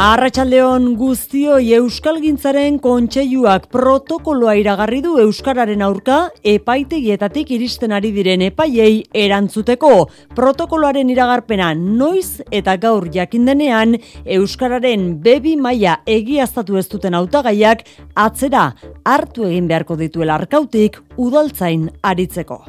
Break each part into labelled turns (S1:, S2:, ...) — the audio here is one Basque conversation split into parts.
S1: Arratsaldeon guztioi Euskalgintzaren kontseiluak protokoloa iragarri du euskararen aurka epaitegietatik iristen ari diren epaiei erantzuteko. Protokoloaren iragarpena noiz eta gaur jakin denean euskararen bebi maila egiaztatu ez duten hautagaiak atzera hartu egin beharko dituela arkautik udaltzain aritzeko.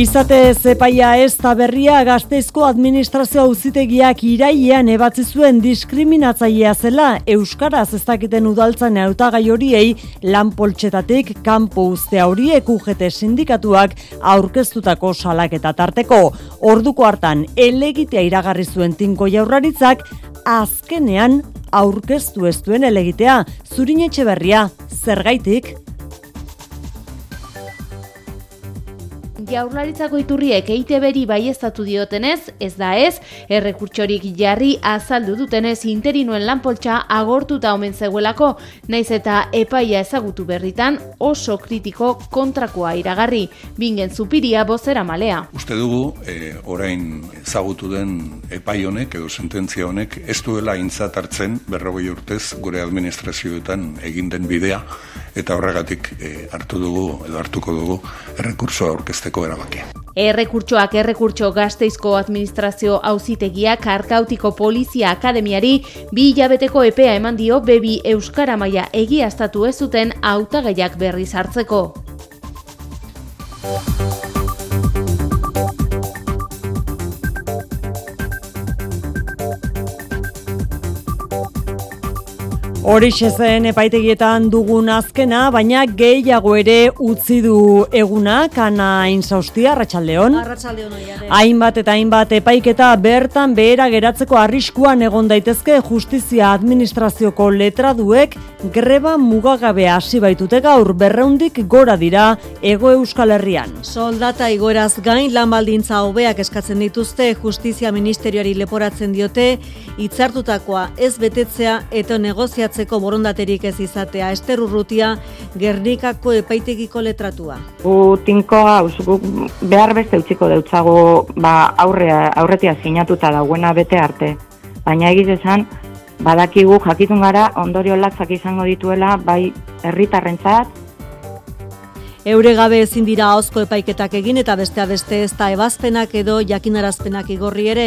S1: Izate zepaia ez da berria gazteizko administrazio auzitegiak irailean ebatzi zuen diskriminatzailea zela Euskaraz ez dakiten udaltzan hautagai horiei lanpoltsetatik kanpo uste horiek UGT sindikatuak aurkeztutako salaketa tarteko. Orduko hartan elegitea iragarri zuen tinko jaurraritzak azkenean aurkeztu ez duen elegitea. Zurin etxe berria, zergaitik?
S2: Jaurlaritzako iturriek EITB-ri baiestatu diotenez, ez da ez, errekurtsorik jarri azaldu dutenez interinuen lanpoltsa agortuta omen zegoelako, naiz eta epaia ezagutu berritan oso kritiko kontrakoa iragarri, bingen zupiria bozera malea.
S3: Uste dugu, e, orain ezagutu den epai honek edo sententzia honek ez duela intzat hartzen berrogei urtez gure administrazioetan egin den bidea eta horregatik e, hartu dugu edo hartuko dugu errekursoa aurkezteko erabakia.
S2: Errekurtsoak errekurtso gazteizko administrazio auzitegiak arkautiko polizia akademiari bi hilabeteko epea eman dio bebi euskara maila egiaztatu ez zuten hautagaiak berriz hartzeko.
S1: Horixe zen epaitegietan dugun azkena, baina gehiago ere utzi du eguna, kana inzaustia, Arratxaldeon.
S4: Arratxaldeon.
S1: Hainbat eta hainbat epaiketa bertan behera geratzeko arriskuan egon daitezke justizia administrazioko letraduek greba mugagabe hasi baitute gaur berreundik gora dira ego euskal herrian.
S4: Soldata igoraz gain lan baldintza hobeak eskatzen dituzte justizia ministerioari leporatzen diote hitzartutakoa ez betetzea eta negoziatzeko borondaterik ez izatea Ester Urrutia Gernikako epaitegiko letratua.
S5: Gu tinko gauz, gu behar beste utziko deutzago ba, aurrea, aurretia sinatuta dauena bete arte. Baina egiz esan, badakigu jakitun gara ondorio latzak izango dituela bai herritarrentzat
S4: Eure gabe ezin dira ahozko epaiketak egin eta bestea beste ez da ebazpenak edo jakinarazpenak igorri ere.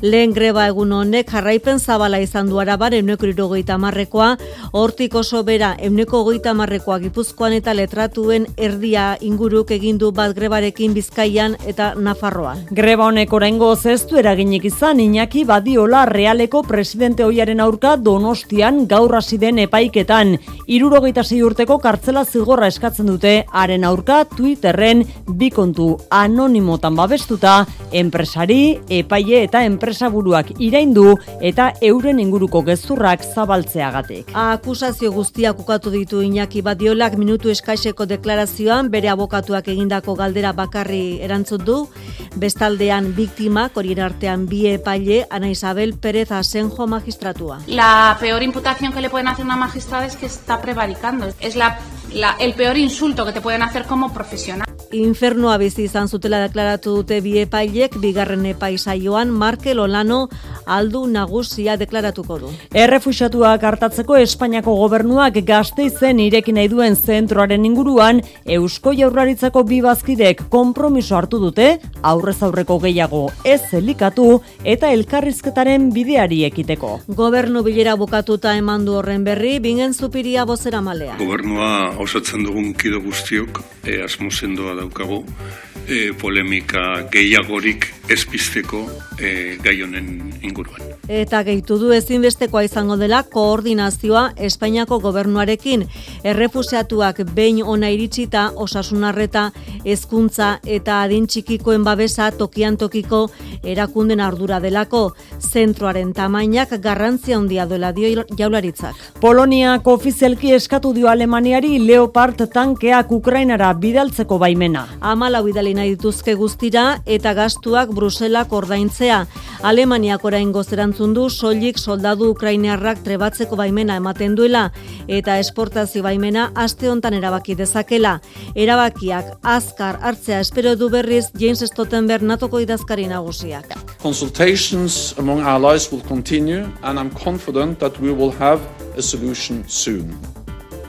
S4: Lehen greba egun honek jarraipen zabala izan du araban euneko irogeita marrekoa, hortik oso bera euneko goita marrekoa gipuzkoan eta letratuen erdia inguruk egin du bat grebarekin bizkaian eta nafarroan.
S1: Greba honek oraingo zeztu eraginik izan Iñaki Badiola realeko presidente hoiaren aurka donostian gaur hasi den epaiketan. Irurogeita sei urteko kartzela zigorra eskatzen dute haren aurka Twitterren bi kontu anonimotan babestuta enpresari, epaile eta enpresaburuak iraindu eta euren inguruko gezurrak zabaltzeagatik.
S4: Akusazio guztiak ukatu ditu Iñaki Badiolak minutu eskaiseko deklarazioan bere abokatuak egindako galdera bakarri erantzun du, bestaldean biktimak horien artean bi epaile Ana Isabel Pérez Asenjo magistratua.
S6: La peor imputación que le pueden hacer una magistrada es que está prevaricando. Es la, la, el peor insulto que te pueden hacer como profesional.
S4: Infernua bizi izan zutela deklaratu dute bi epailek bigarren epaisaioan Markel Olano aldu nagusia deklaratuko du.
S1: Errefuxatuak hartatzeko Espainiako gobernuak gazteizen ireki nahi duen zentroaren inguruan Eusko Jaurlaritzako bi bazkidek konpromiso hartu dute aurrez aurreko gehiago ez elikatu eta elkarrizketaren bideari ekiteko.
S4: Gobernu bilera bukatuta eman du horren berri, bingen zupiria bozera malea.
S3: Gobernua osatzen dugun kido guztiok, e, asmo sendoa daukagu, e, polemika gehiagorik ezpisteko e, gai honen inguruan.
S4: Eta gehitu du ezinbestekoa izango dela koordinazioa Espainiako gobernuarekin. Errefusiatuak behin ona iritsita osasunarreta, hezkuntza eta adin txikikoen babesa tokian tokiko erakunden ardura delako. Zentroaren tamainak garrantzia handia duela dio jaularitzak.
S1: Poloniak ofizialki eskatu dio Alemaniari Leopard tankeak Ukrainara bidaltzeko baimena.
S4: Amalau bidali nahi dituzke guztira eta gastuak Bruselak ordaintzea. Alemaniak orain gozerantzun du soilik soldadu ukrainiarrak trebatzeko baimena ematen duela eta esportazio baimena aste hontan erabaki dezakela. Erabakiak azkar hartzea espero du berriz James Stoltenberg natoko idazkari nagusiak.
S7: Consultations among allies will continue and I'm confident that we will have a solution soon.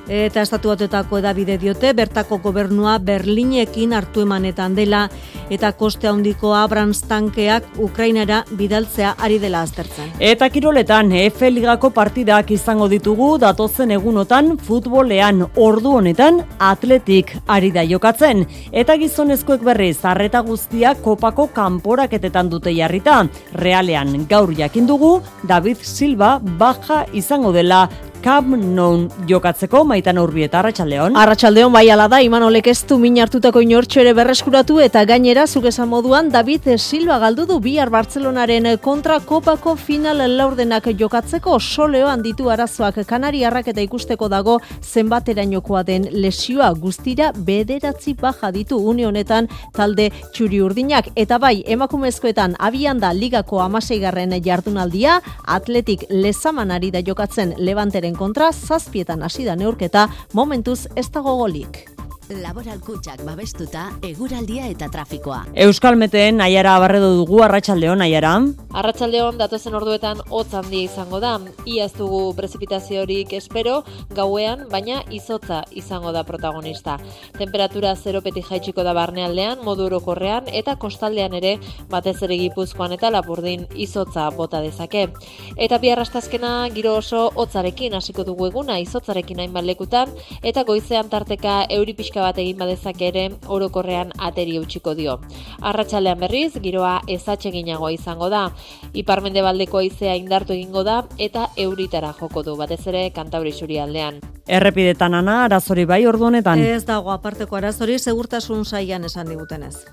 S4: Eta estatuatetako edabide diote, bertako gobernua Berlinekin hartu emanetan dela, eta koste handiko Abrams tankeak Ukrainara bidaltzea ari dela aztertzen.
S1: Eta kiroletan, Efe Ligako partidak izango ditugu datozen egunotan futbolean ordu honetan atletik ari da jokatzen. Eta gizonezkoek berriz, arreta guztia kopako kanporaketetan dute jarrita. Realean gaur jakin dugu, David Silva baja izango dela Camp Nou jokatzeko maitan urbieta Arratsaldeon.
S8: Arratsaldeon bai ala da Imanolek ez du min hartutako inortxo ere berreskuratu eta gainera zuk esan moduan David Silva galdu du bihar Bartzelonaren kontra kopako final laurdenak jokatzeko soleoan ditu arazoak Kanariarrak eta ikusteko dago zenbaterainokoa den lesioa guztira bederatzi baja ditu une honetan talde txuri urdinak eta bai emakumezkoetan abian da ligako amaseigarren jardunaldia atletik lezamanari da jokatzen levanteren kontra zazpietan hasi da neurketa momentuz ez dago golik.
S9: Laboral kutsak babestuta, eguraldia eta trafikoa.
S1: Euskalmeten aiara barredo dugu, arratsaldeon aiara.
S10: Arratsaldeon datozen orduetan hotz handia izango da. Iaz dugu prezipitaziorik espero, gauean, baina izotza izango da protagonista. Temperatura zeropetik jaitsiko da barnealdean, modu orokorrean, eta kostaldean ere, batez ere gipuzkoan eta lapurdin izotza bota dezake. Eta biarrastazkena giro oso hotzarekin hasiko dugu eguna, izotzarekin hainbat lekutan, eta goizean tarteka euripiska bat egin badezak ere orokorrean ateri utziko dio. Arratsaldean berriz, giroa ezatseginagoa izango da. Iparmende baldeko aizea indartu egingo da eta euritara joko du, batez ere kantauri suri aldean.
S1: Errepidetan ana, arazori bai ordu honetan.
S4: Ez dago aparteko arazori, segurtasun saian esan digutenez.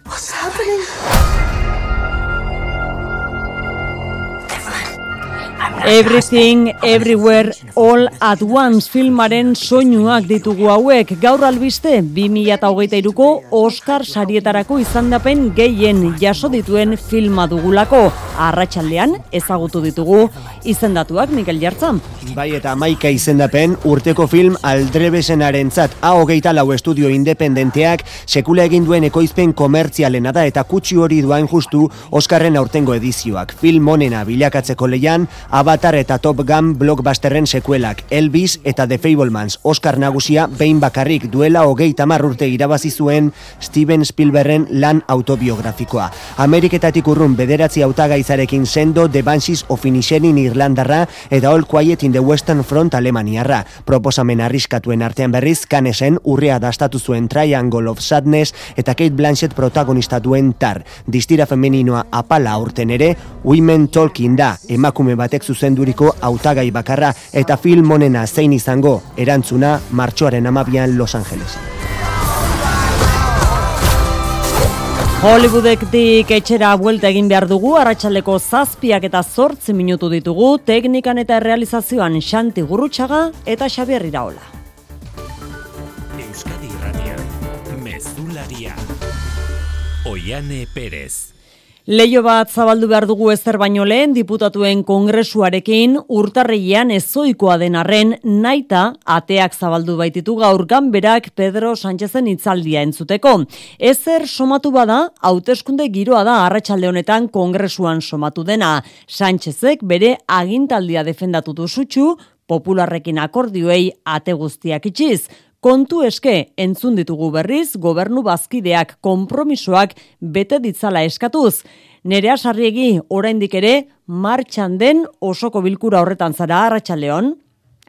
S1: Everything, Everywhere, All at Once filmaren soinuak ditugu hauek. Gaur albiste, 2008ko Oscar sarietarako izandapen gehien jaso dituen filma dugulako. Arratxaldean ezagutu ditugu izendatuak Mikel Jartzan.
S11: Bai eta maika izendapen urteko film aldrebesenaren zat A hogeita lau estudio independenteak sekula egin duen ekoizpen komertzialena da eta kutsi hori duain justu Oscarren aurtengo edizioak. Film onena bilakatzeko leian, Avatar eta Top Gun blockbusterren sekuelak, Elvis eta The Fablemans, Oscar nagusia behin bakarrik duela hogeita urte irabazi zuen Steven Spielbergen lan autobiografikoa. Ameriketatik urrun bederatzi hautagaizarekin sendo The Banshees of Inisherin Irlandarra eta All Quiet in the Western Front Alemaniarra. Proposamen arriskatuen artean berriz, kanesen urrea dastatu zuen Triangle of Sadness eta Kate Blanchett protagonista duen tar. Distira femeninoa apala aurten ere, Women Talking da, emakume batek zuzenduriko hautagai bakarra eta film honena zein izango erantzuna martxoaren amabian Los Angeles.
S1: Hollywoodektik etxera buelta egin behar dugu, arratsaldeko zazpiak eta zortzi minutu ditugu, teknikan eta realizazioan Xanti Gurrutxaga eta Xabier Iraola.
S12: Euskadi Irratia, Mezularia, Oiane Perez.
S1: Leio bat zabaldu behar dugu ezer baino lehen diputatuen kongresuarekin urtarreian ezoikoa den arren naita ateak zabaldu baititu gaur ganberak Pedro Sánchezen itzaldia entzuteko. Ezer somatu bada, hauteskunde giroa da arratsalde honetan kongresuan somatu dena. Sánchezek bere agintaldia defendatu du sutxu, popularrekin akordioei ate guztiak itxiz. Kontu eske, entzun ditugu berriz, gobernu bazkideak konpromisoak bete ditzala eskatuz. Nerea sarriegi, oraindik ere, martxan den osoko bilkura horretan zara, Arratxaldeon.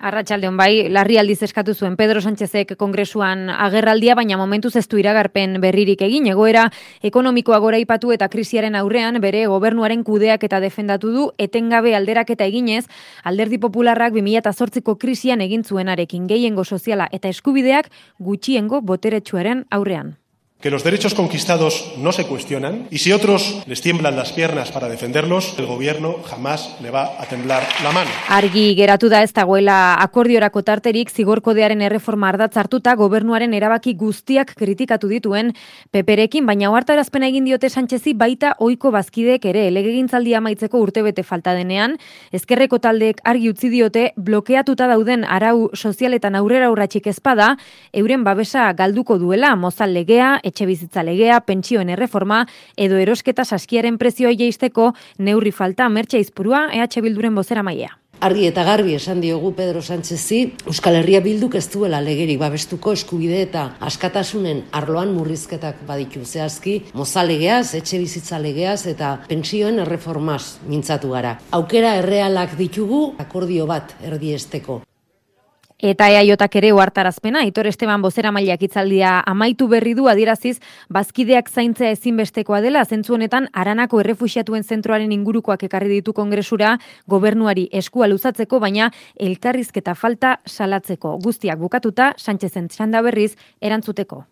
S13: Arratxaldeon bai, larri aldiz eskatu zuen Pedro Sánchezek kongresuan agerraldia, baina momentuz ez du iragarpen berririk egin, egoera ekonomikoa gora ipatu eta krisiaren aurrean bere gobernuaren kudeak eta defendatu du, etengabe alderak eta eginez, alderdi popularrak 2008ko krisian egin zuenarekin gehiengo soziala eta eskubideak gutxiengo boteretsuaren aurrean.
S14: Que los derechos conquistados no se cuestionan y si otros les tiemblan las piernas para defenderlos, el gobierno jamás le va a temblar la mano.
S13: Argi geratu da ez dagoela akordiorako tarterik zigorkodearen erreforma ardatz hartuta gobernuaren erabaki guztiak kritikatu dituen peperekin, baina ohartarazpena egin diote Sanchezi baita ohiko bazkidek ere legegintzaldia amaitzeko urtebete falta denean, ezkerreko taldeek argi utzi diote blokeatuta dauden arau sozialetan aurrera urratxik ezpada, euren babesa galduko duela mozal legea, etxe bizitza legea, pentsioen erreforma edo erosketa saskiaren prezioa jeisteko neurri falta mertxe izpurua EH Bilduren bozera maia.
S15: Argi eta garbi esan diogu Pedro Sánchezi, Euskal Herria bilduk ez duela legerik babestuko eskubide eta askatasunen arloan murrizketak baditu zehazki, mozalegeaz, etxe bizitza legeaz eta pentsioen erreformaz mintzatu gara. Aukera errealak ditugu akordio bat erdiesteko.
S13: Eta eaiotak ere oartarazpena, Aitor Esteban bozera mailak itzaldia amaitu berri du adiraziz, bazkideak zaintzea ezinbestekoa dela, zentzu honetan aranako errefuxiatuen zentroaren ingurukoak ekarri ditu kongresura, gobernuari eskua luzatzeko, baina elkarrizketa falta salatzeko. Guztiak bukatuta, Sánchezen txanda berriz, erantzuteko.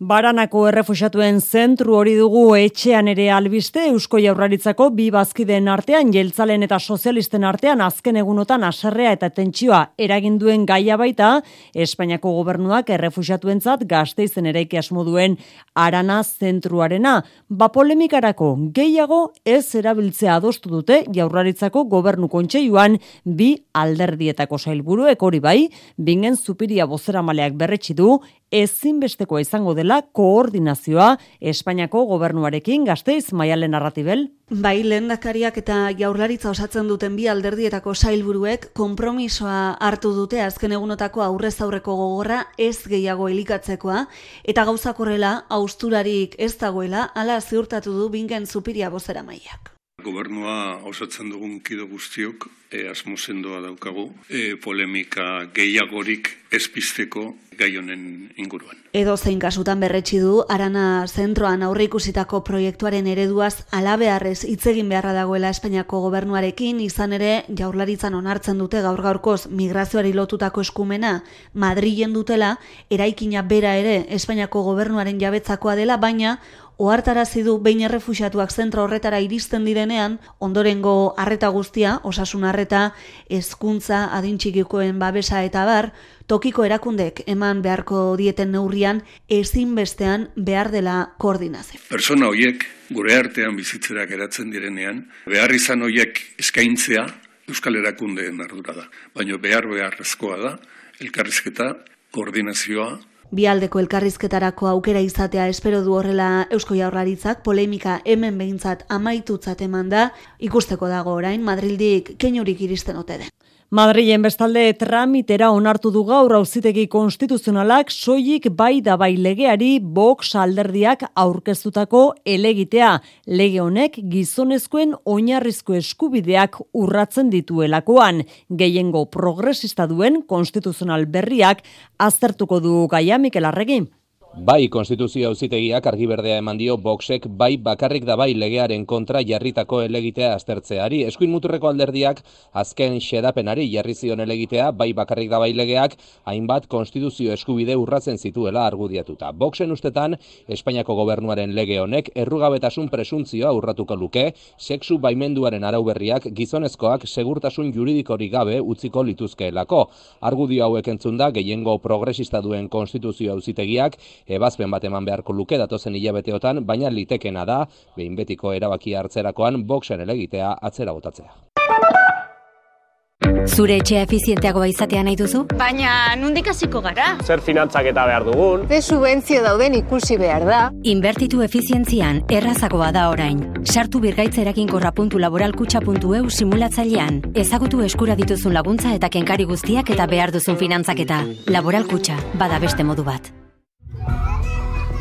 S1: Baranako errefusiatuen zentru hori dugu etxean ere albiste Eusko Jaurlaritzako bi bazkideen artean jeltzalen eta sozialisten artean azken egunotan aserrea eta tentsioa eragin duen gaia baita Espainiako gobernuak errefusiatuentzat gazteizen eraiki asmo duen arana zentruarena. Ba polemikarako gehiago ez erabiltzea adostu dute Jaurlaritzako gobernu kontseiluan bi alderdietako sailburuek hori bai, bingen zupiria bozera maleak berretsi du ezinbestekoa izango dela koordinazioa Espainiako gobernuarekin gazteiz maialen narratibel.
S16: Bai, lehendakariak eta jaurlaritza osatzen duten bi alderdietako sailburuek konpromisoa hartu dute azken egunotako aurrez aurreko gogorra ez gehiago elikatzekoa eta gauzakorrela austurarik ez dagoela ala ziurtatu du bingen zupiria bozera maiak.
S3: Gobernua osatzen dugun kido guztiok e, asmo sendoa daukagu e, polemika gehiagorik ezpisteko gai honen inguruan.
S16: Edo zein kasutan berretsi du Arana zentroan aurre ikusitako proiektuaren ereduaz alabearrez hitz egin beharra dagoela Espainiako gobernuarekin izan ere Jaurlaritzan onartzen dute gaur gaurkoz migrazioari lotutako eskumena Madrilen dutela eraikina bera ere Espainiako gobernuaren jabetzakoa dela baina ohartarazi du behin errefuxiatuak zentro horretara iristen direnean, ondorengo harreta guztia, osasun harreta, hezkuntza adintxikikoen babesa eta bar, tokiko erakundek eman beharko dieten neurrian ezinbestean behar dela koordinazio.
S3: Persona hoiek gure artean bizitzera geratzen direnean, behar izan hoiek eskaintzea Euskal Erakundeen ardura da. Baina behar beharrezkoa da, elkarrizketa, koordinazioa,
S16: Bialdeko elkarrizketarako aukera izatea espero du horrela Eusko Jaurlaritzak polemika hemen behintzat amaitutzat eman da, ikusteko dago orain Madrildik keinurik iristen ote den.
S1: Madrilen bestalde tramitera onartu du gaur auzitegi konstituzionalak soilik bai da bai legeari Vox alderdiak aurkeztutako elegitea. Lege honek gizonezkoen oinarrizko eskubideak urratzen dituelakoan. Gehiengo progresista duen konstituzional berriak aztertuko du gaia Mikel Arregi.
S17: Bai, konstituzio auzitegiak argi berdea eman dio Voxek bai bakarrik da bai legearen kontra jarritako elegitea aztertzeari. Eskuin muturreko alderdiak azken xedapenari jarri zion elegitea bai bakarrik da bai legeak hainbat konstituzio eskubide urratzen zituela argudiatuta. Voxen ustetan Espainiako gobernuaren lege honek errugabetasun presuntzioa urratuko luke, sexu baimenduaren arauberriak gizonezkoak segurtasun juridikori gabe utziko lituzkeelako. Argudio hauek entzunda gehiengo progresista duen konstituzio auzitegiak ebazpen bat eman beharko luke datozen hilabeteotan, baina litekena da, behin betiko erabakia hartzerakoan, boxen elegitea atzera botatzea.
S9: Zure etxea efizienteagoa izatea nahi duzu?
S18: Baina nundik hasiko gara?
S19: Zer finantzak eta behar dugun?
S18: Ze subentzio dauden ikusi behar da?
S9: Inbertitu efizientzian errazagoa da orain. Sartu birgaitzerakin.laboralkutxa.eu simulatzailean. Ezagutu eskura dituzun laguntza eta kenkari guztiak eta behar duzun finantzaketa. Laboralkutxa, bada beste modu bat.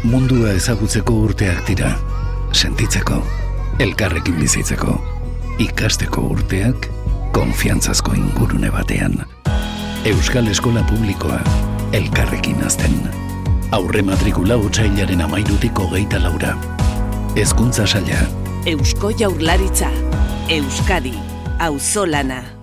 S20: Mundua ezagutzeko urteak dira. Sentitzeko, elkarrekin bizitzeko, ikasteko urteak, konfiantzazko ingurune batean. Euskal Eskola Publikoa, elkarrekin azten. Aurre matrikula utxailaren amairutiko geita laura. Ezkuntza saia.
S21: Eusko Jaurlaritza. Euskadi. Auzolana.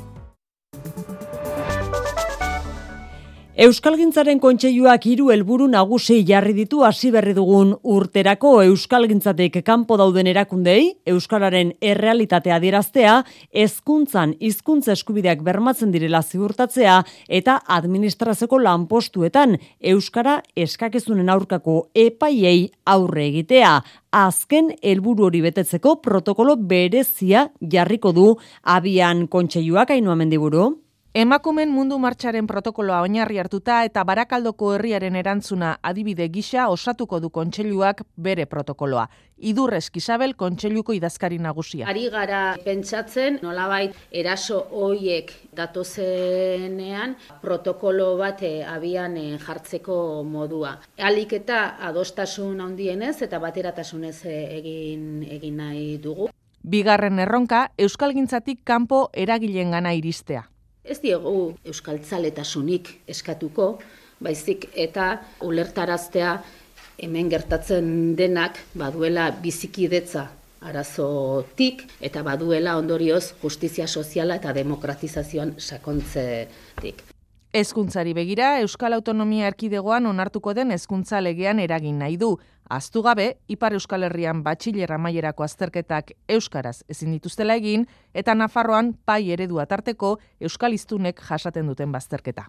S1: Euskalgintzaren kontseiluak hiru helburu nagusi jarri ditu hasi berri dugun urterako euskalgintzatik kanpo dauden erakundei euskararen errealitatea adieraztea, hezkuntzan hizkuntza eskubideak bermatzen direla ziurtatzea eta administrazioko lanpostuetan euskara eskakizunen aurkako epaiei aurre egitea. Azken helburu hori betetzeko protokolo berezia jarriko du abian kontseiluak ainua mendiburu.
S22: Emakumen mundu martxaren protokoloa oinarri hartuta eta barakaldoko herriaren erantzuna adibide gisa osatuko du kontseiluak bere protokoloa. Idurrez Isabel kontseiluko idazkari nagusia.
S23: Ari gara pentsatzen nolabait eraso hoiek datozenean protokolo bat eh, abian eh, jartzeko modua. Alik eta adostasun handienez eta bateratasunez egin egin nahi dugu.
S22: Bigarren erronka euskalgintzatik kanpo eragilengana iristea
S23: ez diegu euskaltzaletasunik eskatuko, baizik eta ulertaraztea hemen gertatzen denak baduela bizikidetza arazotik eta baduela ondorioz justizia soziala eta demokratizazioan sakontzetik.
S22: Hezkuntzari begira, Euskal Autonomia Erkidegoan onartuko den hezkuntza legean eragin nahi du. Aztu gabe, Ipar Euskal Herrian batxilera maierako azterketak Euskaraz ezin dituztela egin, eta Nafarroan pai eredua tarteko Euskalistunek jasaten duten bazterketa.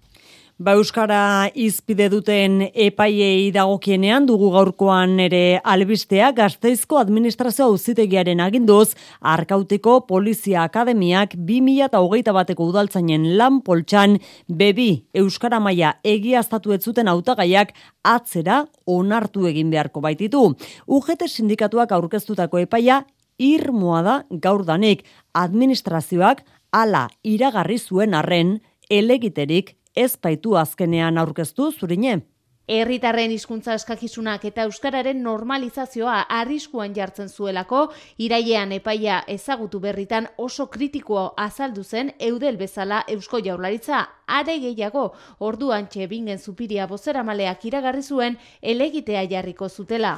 S1: Ba Euskara izpide duten epaiei dagokienean dugu gaurkoan ere albistea gazteizko administrazio auzitegiaren aginduz, Arkauteko Polizia Akademiak 2008 bateko udaltzainen lan poltsan bebi Euskara maia egiaztatu ez zuten hautagaiak atzera onartu egin beharko baititu. UGT sindikatuak aurkeztutako epaia irmoa da gaur danik administrazioak ala iragarri zuen arren elegiterik ez baitu azkenean aurkeztu zurine.
S24: Herritarren hizkuntza eskakizunak eta euskararen normalizazioa arriskuan jartzen zuelako irailean epaia ezagutu berritan oso kritikoa azaldu zen eudel bezala Eusko Jaurlaritza are gehiago orduan txebingen zupiria bozeramaleak iragarri zuen elegitea jarriko zutela.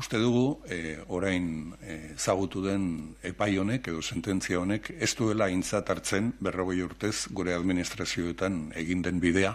S3: Uste dugu, e, orain eh, ezagutu den epai honek edo sententzia honek ez duela intzat hartzen berrogei urtez gure administrazioetan egin den bidea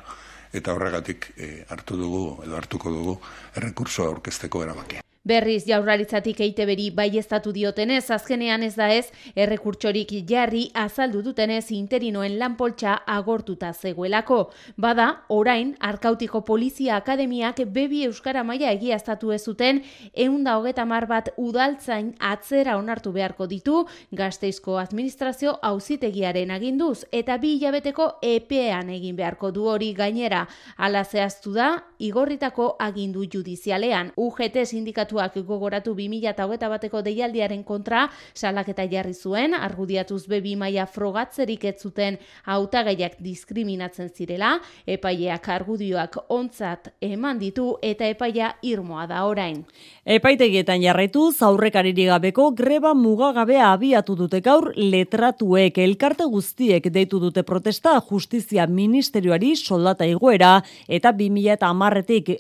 S3: eta horregatik e, hartu dugu edo hartuko dugu errekursoa aurkezteko erabakia.
S24: Berriz jaurlaritzatik eiteberi bai estatu diotenez, azkenean ez da ez, errekurtsorik jarri azaldu dutenez interinoen lanpoltsa agortuta zegoelako. Bada, orain, Arkautiko Polizia Akademiak bebi Euskara maila egiaztatu ez zuten, eunda hogeta mar bat udaltzain atzera onartu beharko ditu, gazteizko administrazio auzitegiaren aginduz, eta bi hilabeteko epean egin beharko du hori gainera. Ala zehaztu da, igorritako agindu judizialean. UGT sindikatu sindikatuak gogoratu 2008 bateko deialdiaren kontra salaketa jarri zuen, argudiatuz bebi maia frogatzerik ez zuten hautagaiak diskriminatzen zirela, epaileak argudioak ontzat eman ditu eta epaia irmoa da orain.
S1: Epaitegietan jarraitu, zaurrekariri gabeko greba mugagabea abiatu dute gaur letratuek elkarte guztiek deitu dute protesta justizia ministerioari soldata igoera eta 2000 eta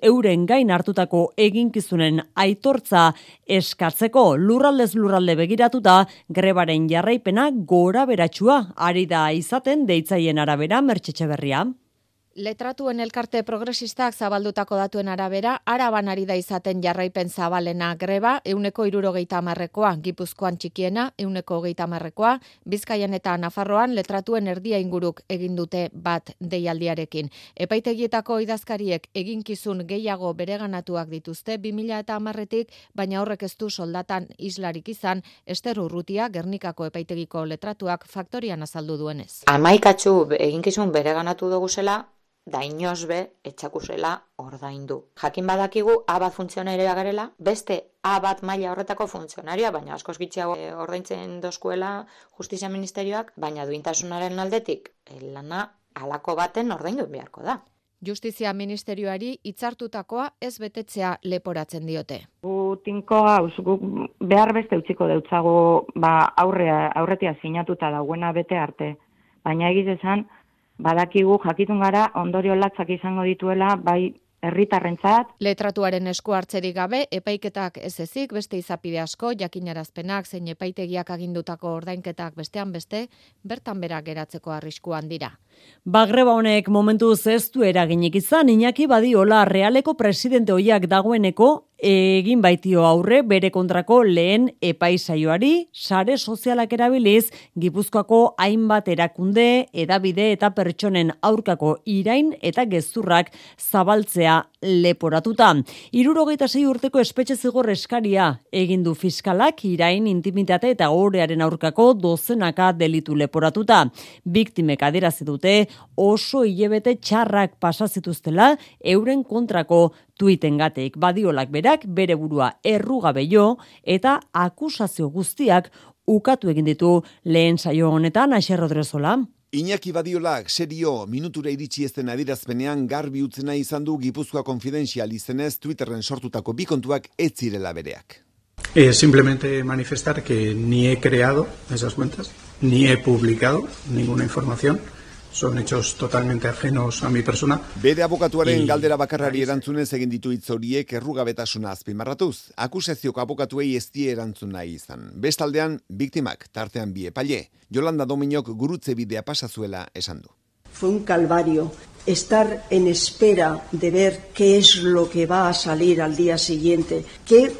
S1: euren gain hartutako eginkizunen aitu aitortza eskatzeko lurraldez lurralde begiratuta grebaren jarraipena gora beratxua ari da izaten deitzaien arabera mertxetxe berria.
S25: Letratuen elkarte progresistak zabaldutako datuen arabera, araban ari da izaten jarraipen zabalena greba, euneko irurogeita amarrekoa, gipuzkoan txikiena, euneko geita amarrekoa, bizkaian eta nafarroan letratuen erdia inguruk egin dute bat deialdiarekin. Epaitegietako idazkariek eginkizun gehiago bereganatuak dituzte 2000 eta amarretik, baina horrek ez du soldatan islarik izan, ester urrutia gernikako epaitegiko letratuak faktorian azaldu duenez.
S26: Amaikatxu eginkizun bereganatu dugu zela, da inosbe etxakusela ordaindu. Jakin badakigu A bat funtzionaria garela, beste A bat maila horretako funtzionaria, baina askoz gitxiago e, ordaintzen doskuela justizia ministerioak, baina duintasunaren aldetik e, lana alako baten ordaindu beharko da.
S25: Justizia ministerioari hitzartutakoa ez betetzea leporatzen diote.
S5: Gu tinko hau, behar beste utziko deutzago ba, aurrea, aurretia sinatuta dauena bete arte. Baina egiz esan, badakigu jakitun gara ondorio latzak izango dituela bai herritarrentzat.
S25: Letratuaren esku hartzerik gabe, epaiketak ez ezik, beste izapide asko, jakinarazpenak, zein epaitegiak agindutako ordainketak bestean beste, bertan berak geratzeko arriskuan dira.
S1: Bagreba honek momentu zeztu eraginik izan, Iñaki Badiola realeko presidente hoiak dagoeneko egin baitio aurre bere kontrako lehen epaisaioari, sare sozialak erabiliz, Gipuzkoako hainbat erakunde, edabide eta pertsonen aurkako irain eta gezurrak zabaltzea leporatuta. Irurogeita zei urteko espetxe zigor eskaria egin du fiskalak irain intimitate eta horrearen aurkako dozenaka delitu leporatuta. Biktimek adirazi dute oso hilebete txarrak pasazituztela euren kontrako tuiten gateik badiolak berak bere burua errugabe jo eta akusazio guztiak ukatu egin ditu lehen saio honetan Aixer Rodrezola.
S27: Iñaki Badiolak serio minutura iritsi ezten adirazpenean garbi utzena izan du Gipuzkoa Confidencial izenez Twitterren sortutako bi kontuak ez zirela bereak.
S28: Eh, simplemente manifestar que ni he creado esas cuentas, ni he publicado ninguna información son hechos totalmente ajenos a mi persona.
S27: Bere abokatuaren y... galdera bakarrari erantzunez egin ditu hitz horiek errugabetasuna azpimarratuz. Akusazioko abokatuei ez die erantzun nahi izan. Bestaldean, biktimak, tartean bi epaile, Jolanda Dominok gurutze bidea pasazuela esan du.
S29: Fue un calvario estar en espera de ver qué es lo que va a salir al día siguiente. Qué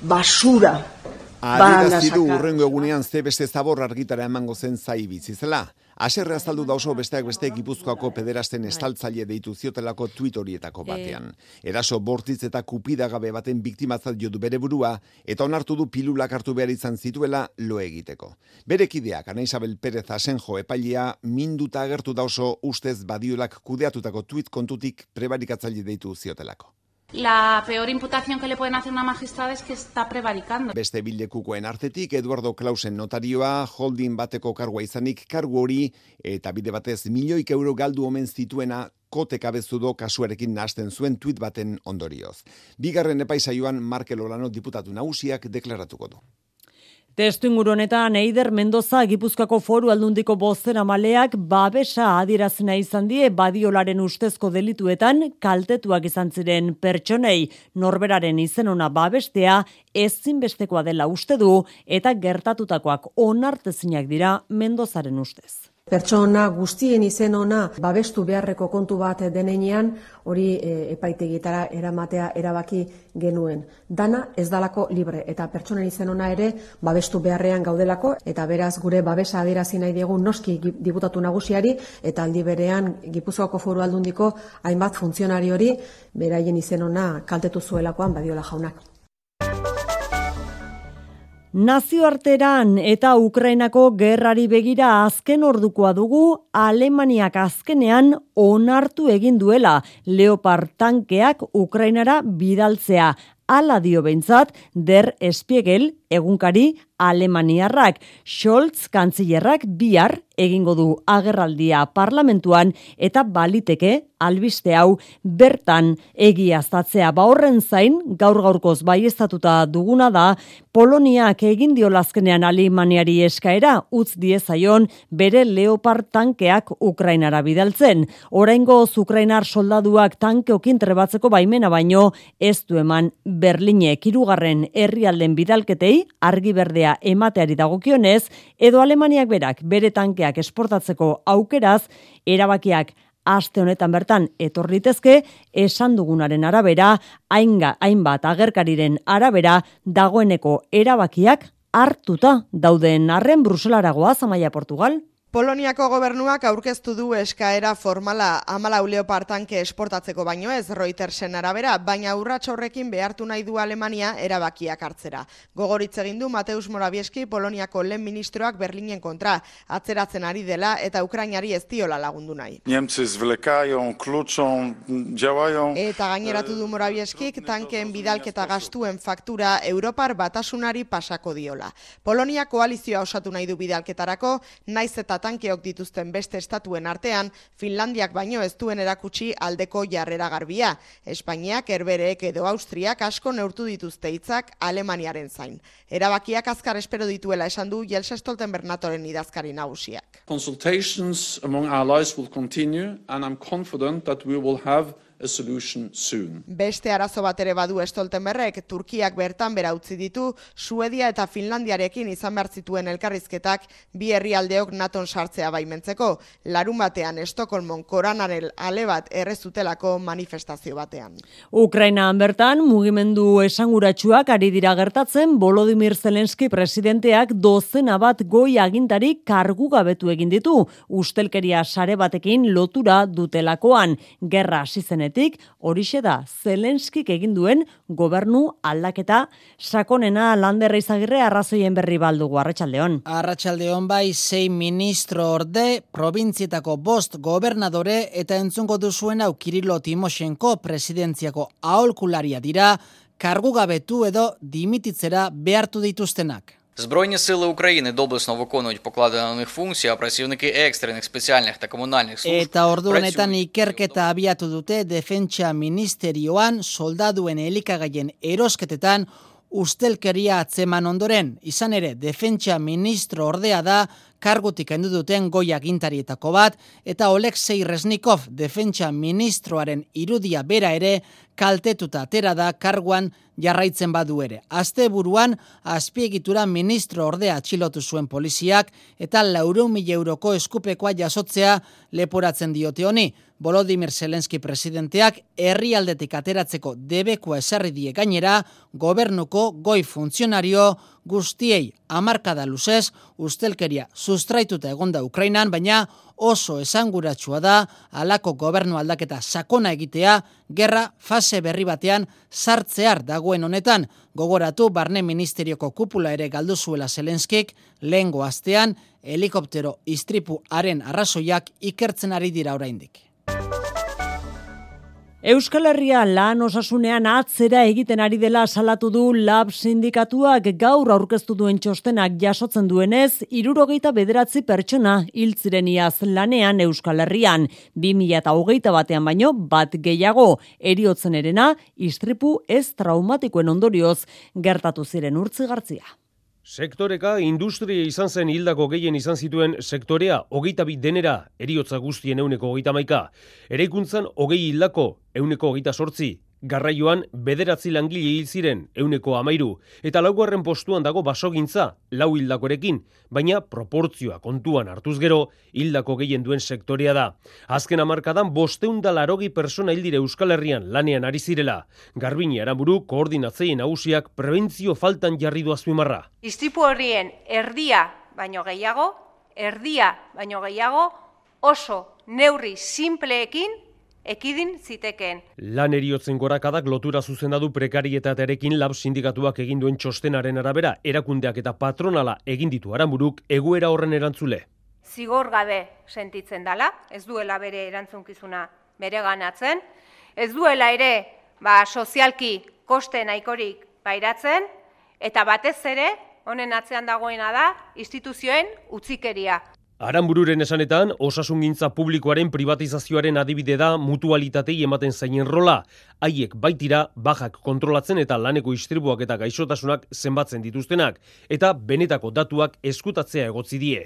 S29: basura
S27: Adirazi du urrengo egunean ze beste zabor argitara emango zen zai bitzizela. Aserre azaldu da oso besteak beste Gipuzkoako pederazten bai. estaltzaile deitu ziotelako tweet horietako eh. batean. Eraso bortitz eta kupidagabe baten biktimatzat jo du bere burua eta onartu du pilulak hartu behar izan zituela lo egiteko. Bere kideak Ana Isabel Perez Asenjo epailia minduta agertu da oso ustez badiolak kudeatutako tweet kontutik prebarikatzaile deitu ziotelako.
S30: La peor imputación que le pueden hacer una magistrada es que está prevaricando.
S27: Beste bildekukoen artetik, Eduardo Clausen notarioa, holding bateko kargua izanik, kargu hori, eta bide batez, milioik euro galdu omen zituena, kote kabezudo kasuarekin nasten zuen tuit baten ondorioz. Bigarren epaisaioan, Markel Olano diputatu nagusiak deklaratuko du.
S1: Testu inguru honetan Eider Mendoza Gipuzkoako Foru Aldundiko bozera maleak babesa adirazena izan die badiolaren ustezko delituetan kaltetuak izan ziren pertsonei. Norberaren izenona babestea ezinbestekoa dela uste du eta gertatutakoak onartezinak dira Mendozaren ustez
S31: pertsona guztien izen ona babestu beharreko kontu bat denean hori e, epaitegietara eramatea erabaki genuen. Dana ez dalako libre eta pertsonen izen ona ere babestu beharrean gaudelako eta beraz gure babesa adierazi nahi diegu noski diputatu nagusiari eta aldi berean Gipuzkoako Foru Aldundiko hainbat funtzionari hori beraien izen ona kaltetu zuelakoan badiola jaunak.
S1: Nazioarteran eta Ukrainako gerrari begira azken ordukoa dugu Alemaniak azkenean onartu egin duela Leopard tankeak Ukrainara bidaltzea. Ala dio behintzat, der espiegel egunkari Alemaniarrak. Scholz kantzillerrak bihar egingo du agerraldia parlamentuan eta baliteke albiste hau bertan egiaztatzea ba horren zain gaur gaurkoz baiestatuta duguna da Poloniak egin dio lazkenean Alemaniari eskaera utz diezaion bere Leopard tankeak Ukrainara bidaltzen. Oraingo Ukrainar soldaduak tankeokin trebatzeko baimena baino ez du eman Berlinek hirugarren herrialden bidalketei argi berdea emateari dagokionez edo Alemaniak berak bere tankeak esportatzeko aukeraz erabakiak aste honetan bertan etorritezke esan dugunaren arabera hainga hainbat agerkariren arabera dagoeneko erabakiak hartuta dauden arren Bruselaragoa Zamaia Portugal
S32: Poloniako gobernuak aurkeztu du eskaera formala amalau leopartanke esportatzeko baino ez Reutersen arabera, baina urrats horrekin behartu nahi du Alemania erabakiak hartzera. Gogoritz egin du Mateus Moravieski Poloniako lehen ministroak Berlinen kontra atzeratzen ari dela eta Ukrainari ez diola lagundu nahi. Eta gaineratu du Moravieskik tankeen bidalketa gastuen faktura Europar batasunari pasako diola. Polonia koalizioa osatu nahi du bidalketarako, naiz eta tankeok dituzten beste estatuen artean, Finlandiak baino ez duen erakutsi aldeko jarrera garbia. Espainiak, Herbereek edo Austriak asko neurtu dituzte hitzak Alemaniaren zain. Erabakiak azkar espero dituela esan du Jels Stoltenberg Natoren idazkari nagusiak.
S33: Consultations among allies will continue and I'm confident that we will have
S32: Beste arazo bat ere badu Stoltenberrek, Turkiak bertan bera utzi ditu, Suedia eta Finlandiarekin izan behar zituen elkarrizketak bi herrialdeok naton sartzea baimentzeko, larun batean Estokolmon koranaren ale bat errezutelako manifestazio batean.
S1: Ukrainaan bertan, mugimendu esanguratsuak ari dira gertatzen, Volodymyr Zelenski presidenteak dozena bat goi agintari kargu gabetu egin ditu, ustelkeria sare batekin lotura dutelakoan, gerra hasi zenetik, horixe da Zelenskik egin duen gobernu aldaketa sakonena landerra izagirre arrazoien berri baldugu Arratsaldeon.
S34: Arratsaldeon bai sei ministro orde, provintzietako bost gobernadore eta entzungo duzuen au Kirilo Timoshenko presidentziako aholkularia dira, kargu gabetu edo dimititzera behartu dituztenak.
S35: Збройні сили України доблесно виконують покладені на них функції, а працівники екстрених спеціальних та комунальних служб
S34: Eta ordu honetan ikerketa abiatu dute defentsa ministerioan soldaduen elikagaien erosketetan ustelkeria atzeman ondoren. Izan ere, defentsa ministro ordea da kargutik endu duten goia gintarietako bat, eta Oleksei Resnikov defentsa ministroaren irudia bera ere kaltetuta atera da karguan jarraitzen badu ere. Azte buruan, azpiegitura ministro ordea atxilotu zuen poliziak eta lauro mila euroko eskupekoa jasotzea leporatzen diote honi. Volodymyr Zelenski presidenteak herrialdetik ateratzeko debekoa esarri die gainera gobernuko goi funtzionario guztiei amarkada luzez ustelkeria sustraituta egonda Ukrainan, baina oso esanguratsua da alako gobernu aldaketa sakona egitea gerra fase berri batean sartzear dagoen honetan gogoratu barne ministerioko kupula ere galdu zuela Zelenskik lehengo astean helikoptero istripu haren arrazoiak ikertzen ari dira oraindik.
S1: Euskal Herria lan osasunean atzera egiten ari dela salatu du lab sindikatuak gaur aurkeztu duen txostenak jasotzen duenez, irurogeita bederatzi pertsona hiltziren iaz lanean Euskal Herrian. 2008 batean baino bat gehiago eriotzen erena, istripu ez traumatikoen ondorioz gertatu ziren urtzigartzia.
S36: Sektoreka industria izan zen hildako gehien izan zituen sektorea hogeita bi denera eriotza guztien euneko hogeita maika. Ereikuntzan hogei hildako euneko hogeita sortzi, Garraioan bederatzi langile hil ziren euneko amairu, eta laugarren postuan dago basogintza lau hildakorekin, baina proportzioa kontuan hartuz gero hildako gehien duen sektorea da. Azken amarkadan bosteunda larogi persona hildire Euskal Herrian lanean ari zirela. Garbini aramburu koordinatzeien nagusiak prebentzio faltan jarri du azpimarra.
S37: Istripu horrien erdia baino gehiago, erdia baino gehiago, oso neurri simpleekin ekidin zitekeen.
S36: Lan eriotzen gorakadak lotura zuzena du prekarietatearekin lab sindikatuak egin duen txostenaren arabera, erakundeak eta patronala egin ditu aramuruk egoera horren erantzule.
S37: Zigor gabe sentitzen dala, ez duela bere erantzunkizuna bere ganatzen, ez duela ere ba, sozialki koste nahikorik pairatzen, eta batez ere, honen atzean dagoena da, instituzioen utzikeria.
S36: Aranbururen esanetan, osasungintza publikoaren privatizazioaren adibide da mutualitatei ematen zainen rola. Haiek baitira, bajak kontrolatzen eta laneko istribuak eta gaixotasunak zenbatzen dituztenak, eta benetako datuak eskutatzea egotzi die.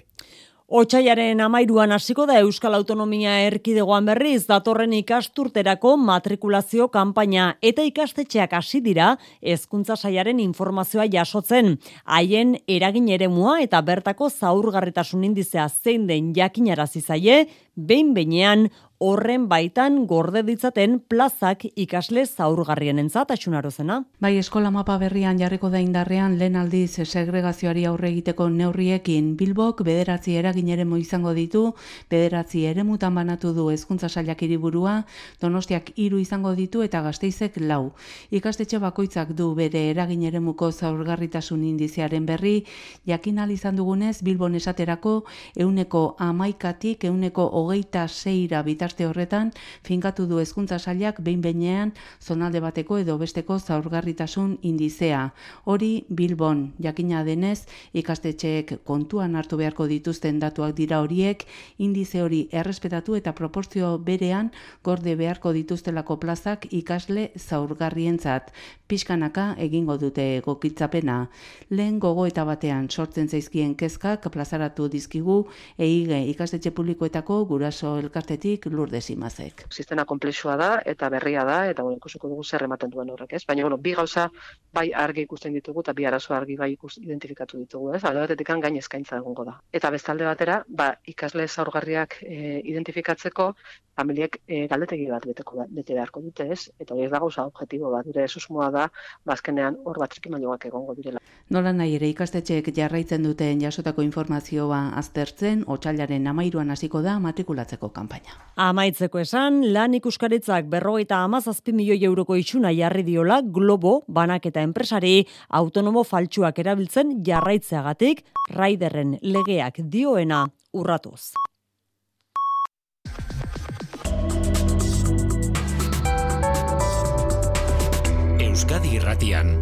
S1: Otsaiaren amairuan hasiko da Euskal Autonomia erkidegoan berriz datorren ikasturterako matrikulazio kanpaina eta ikastetxeak hasi dira hezkuntza saiaren informazioa jasotzen. Haien eragin eremua eta bertako zaurgarritasun indizea zein den jakinarazi zaie, behin behinean horren baitan gorde ditzaten plazak ikasle zaurgarrien entzat zena.
S38: Bai, eskola mapa berrian jarriko da indarrean lehen aldiz segregazioari aurre egiteko neurriekin Bilbok bederatzi eragin ere izango ditu, bederatzi ere mutan banatu du hezkuntza sailak hiriburua, donostiak hiru izango ditu eta gazteizek lau. Ikastetxe bakoitzak du bere eragin ere muko zaurgarritasun indiziaren berri, jakin izan dugunez Bilbon esaterako euneko amaikatik euneko hogeita zeira bitar aste horretan finkatu du hezkuntza sailak behin behinean zonalde bateko edo besteko zaurgarritasun indizea. Hori Bilbon jakina denez ikastetxeek kontuan hartu beharko dituzten datuak dira horiek indize hori errespetatu eta proportzio berean gorde beharko dituztelako plazak ikasle zaurgarrientzat. Piskanaka egingo dute gokitzapena. Lehen gogo batean sortzen zaizkien kezkak plazaratu dizkigu eige ikastetxe publikoetako guraso elkartetik lur desimazek.
S39: Sistema komplexua da eta berria da eta bueno, ikusiko dugu zer ematen duen horrek, ez? Baina bueno, bi gauza bai argi ikusten ditugu eta bi arazo argi bai ikus, identifikatu ditugu, ez? Alde batetik gain eskaintza egongo da. Eta bestalde batera, ba, ikasle zaurgarriak e, identifikatzeko familiek e, galdetegi bat beteko bete beharko dute, ez? Eta hori ez da gauza objektibo bat, dire susmoa da, bazkenean ba, hor bat trikimailoak egongo direla.
S38: Nola nahi ere ikastetxeek jarraitzen duten jasotako informazioa aztertzen, otxailaren amairuan hasiko da matrikulatzeko kanpaina.
S1: Amaitzeko esan, lan ikuskaritzak berrogeita amazazpi milioi euroko itxuna jarri diola Globo, banak eta enpresari, autonomo faltsuak erabiltzen jarraitzeagatik, raiderren legeak dioena urratuz.
S40: Euskadi Irratian,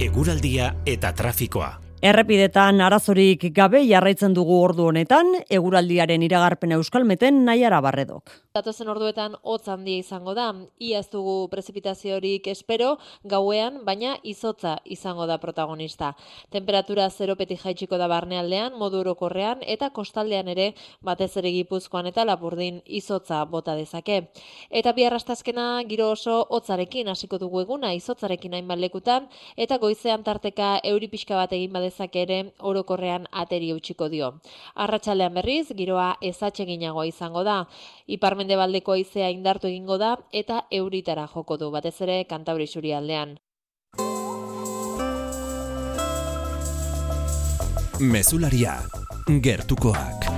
S40: eguraldia eta trafikoa.
S1: Errepidetan arazorik gabe jarraitzen dugu ordu honetan, eguraldiaren iragarpen euskalmeten nahiara barredok.
S10: Datozen orduetan hotz handia izango da, iaz dugu prezipitaziorik espero, gauean, baina izotza izango da protagonista. Temperatura zeropetik jaitsiko da barnealdean, modu orokorrean, eta kostaldean ere, batez ere gipuzkoan eta lapurdin izotza bota dezake. Eta bi arrastazkena giro oso hotzarekin hasiko dugu eguna, izotzarekin hainbat lekutan, eta goizean tarteka euripiska bat egin badez dezake ere orokorrean ateri utziko dio. Arratsaldean berriz giroa ezatseginagoa izango da. Iparmendebaldeko haizea indartu egingo da eta euritara joko du batez ere Kantauri aldean.
S40: Mesularia gertukoak.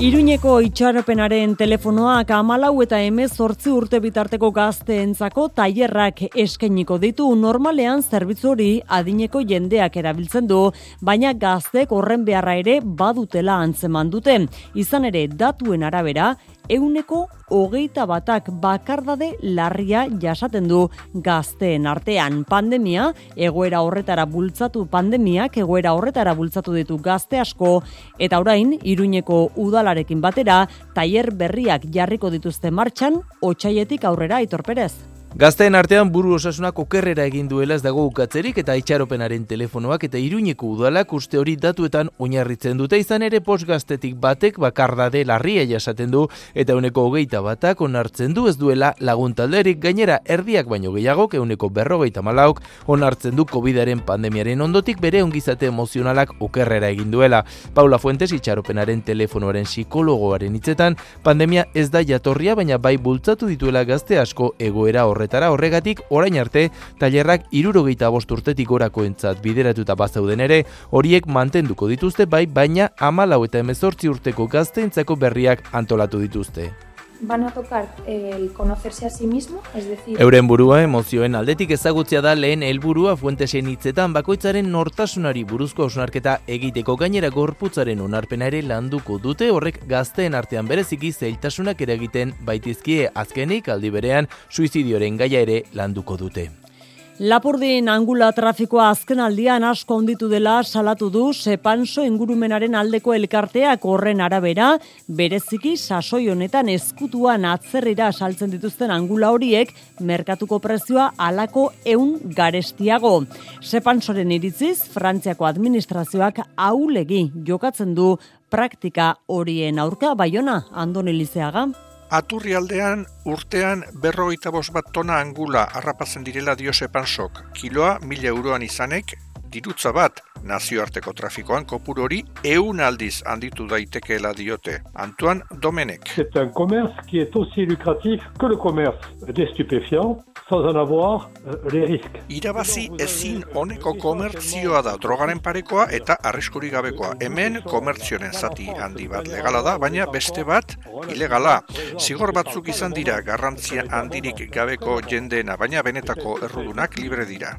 S1: Iruñeko itxaropenaren telefonoak amalau eta emez sortzi urte bitarteko gazteentzako tailerrak eskeniko ditu normalean zerbitzu hori adineko jendeak erabiltzen du, baina gaztek horren beharra ere badutela antzeman dute. Izan ere datuen arabera, euneko hogeita batak bakardade larria jasaten du gazteen artean. Pandemia, egoera horretara bultzatu pandemiak, egoera horretara bultzatu ditu gazte asko, eta orain, iruñeko udalarekin batera, tailer berriak jarriko dituzte martxan, otxaietik aurrera itorperez.
S41: Gazteen artean buru osasunak okerrera egin duela ez dago ukatzerik eta itxaropenaren telefonoak eta iruñeko udalak uste hori datuetan oinarritzen dute izan ere post gaztetik batek bakardade larria jasaten du eta uneko hogeita batak onartzen du ez duela laguntalderik gainera erdiak baino gehiagok euneko berrogeita malauk onartzen du COVIDaren pandemiaren ondotik bere ongizate emozionalak okerrera egin duela. Paula Fuentes itxaropenaren telefonoaren psikologoaren hitzetan pandemia ez da jatorria baina bai bultzatu dituela gazte asko egoera hor horretara horregatik orain arte tailerrak irurogeita bost urtetik orako entzat bideratuta bazauden ere horiek mantenduko dituzte bai baina amalau eta emezortzi urteko gazteentzako berriak antolatu dituzte
S42: van a tocar el conocerse a sí mismo, es decir...
S41: Euren burua emozioen aldetik ezagutzea da lehen helburua fuentesen hitzetan bakoitzaren nortasunari buruzko osnarketa egiteko gainera gorputzaren onarpena ere landuko dute horrek gazteen artean bereziki zeiltasunak eragiten baitizkie azkenik aldi berean suizidioren gaia ere landuko dute.
S1: Lapurdin angula trafikoa azken aldian asko onditu dela salatu du Sepanso ingurumenaren aldeko elkarteak horren arabera, bereziki sasoi honetan eskutuan atzerrira saltzen dituzten angula horiek merkatuko prezioa alako eun garestiago. Sepansoren iritziz, Frantziako administrazioak aulegi jokatzen du praktika horien aurka, baiona, Andoni Lizeaga.
S36: Aturri aldean urtean berrogeita bost bat tona angula harrapatzen direla dio sepansok. Kiloa mila euroan izanek, dirutza bat nazioarteko trafikoan kopur hori eun aldiz handitu daitekeela diote. Antoan Domenek.
S43: C'est un commerce qui est aussi lucratif que le commerce des stupéfiants en avoir euh, les risques.
S36: Irabazi ezin honeko komertzioa da drogaren parekoa eta arriskuri gabekoa. Hemen komertzionen zati handi bat legala da, baina beste bat ilegala. Zigor batzuk izan dira garrantzia handirik gabeko jendeena, baina benetako errudunak libre dira.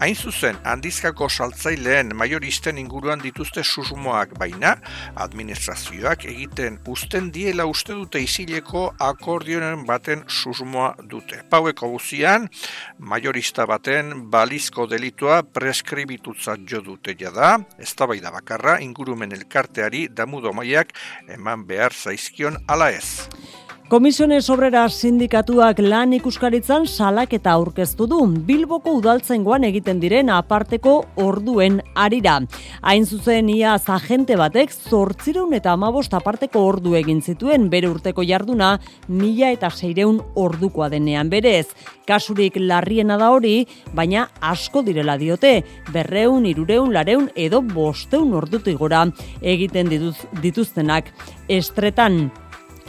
S36: Hain zuzen, handizkako saltzaileen majoristen inguruan dituzte susmoak baina, administrazioak egiten usten diela uste dute isileko akordionen baten susmoa dute. Paueko guzian, majorista baten balizko delitua preskribitutza jo dute jada, ez da bakarra ingurumen elkarteari damudo maiak eman behar zaizkion ala ez.
S1: Komisiones obrera sindikatuak lan ikuskaritzan salak eta aurkeztu du. Bilboko udaltzengoan egiten diren aparteko orduen arira. Hain zuzen ia agente batek zortzireun eta amabost aparteko ordu egin zituen bere urteko jarduna mila eta seireun ordukoa denean berez. Kasurik larriena da hori, baina asko direla diote, berreun, irureun, lareun edo bosteun ordutik gora egiten dituztenak estretan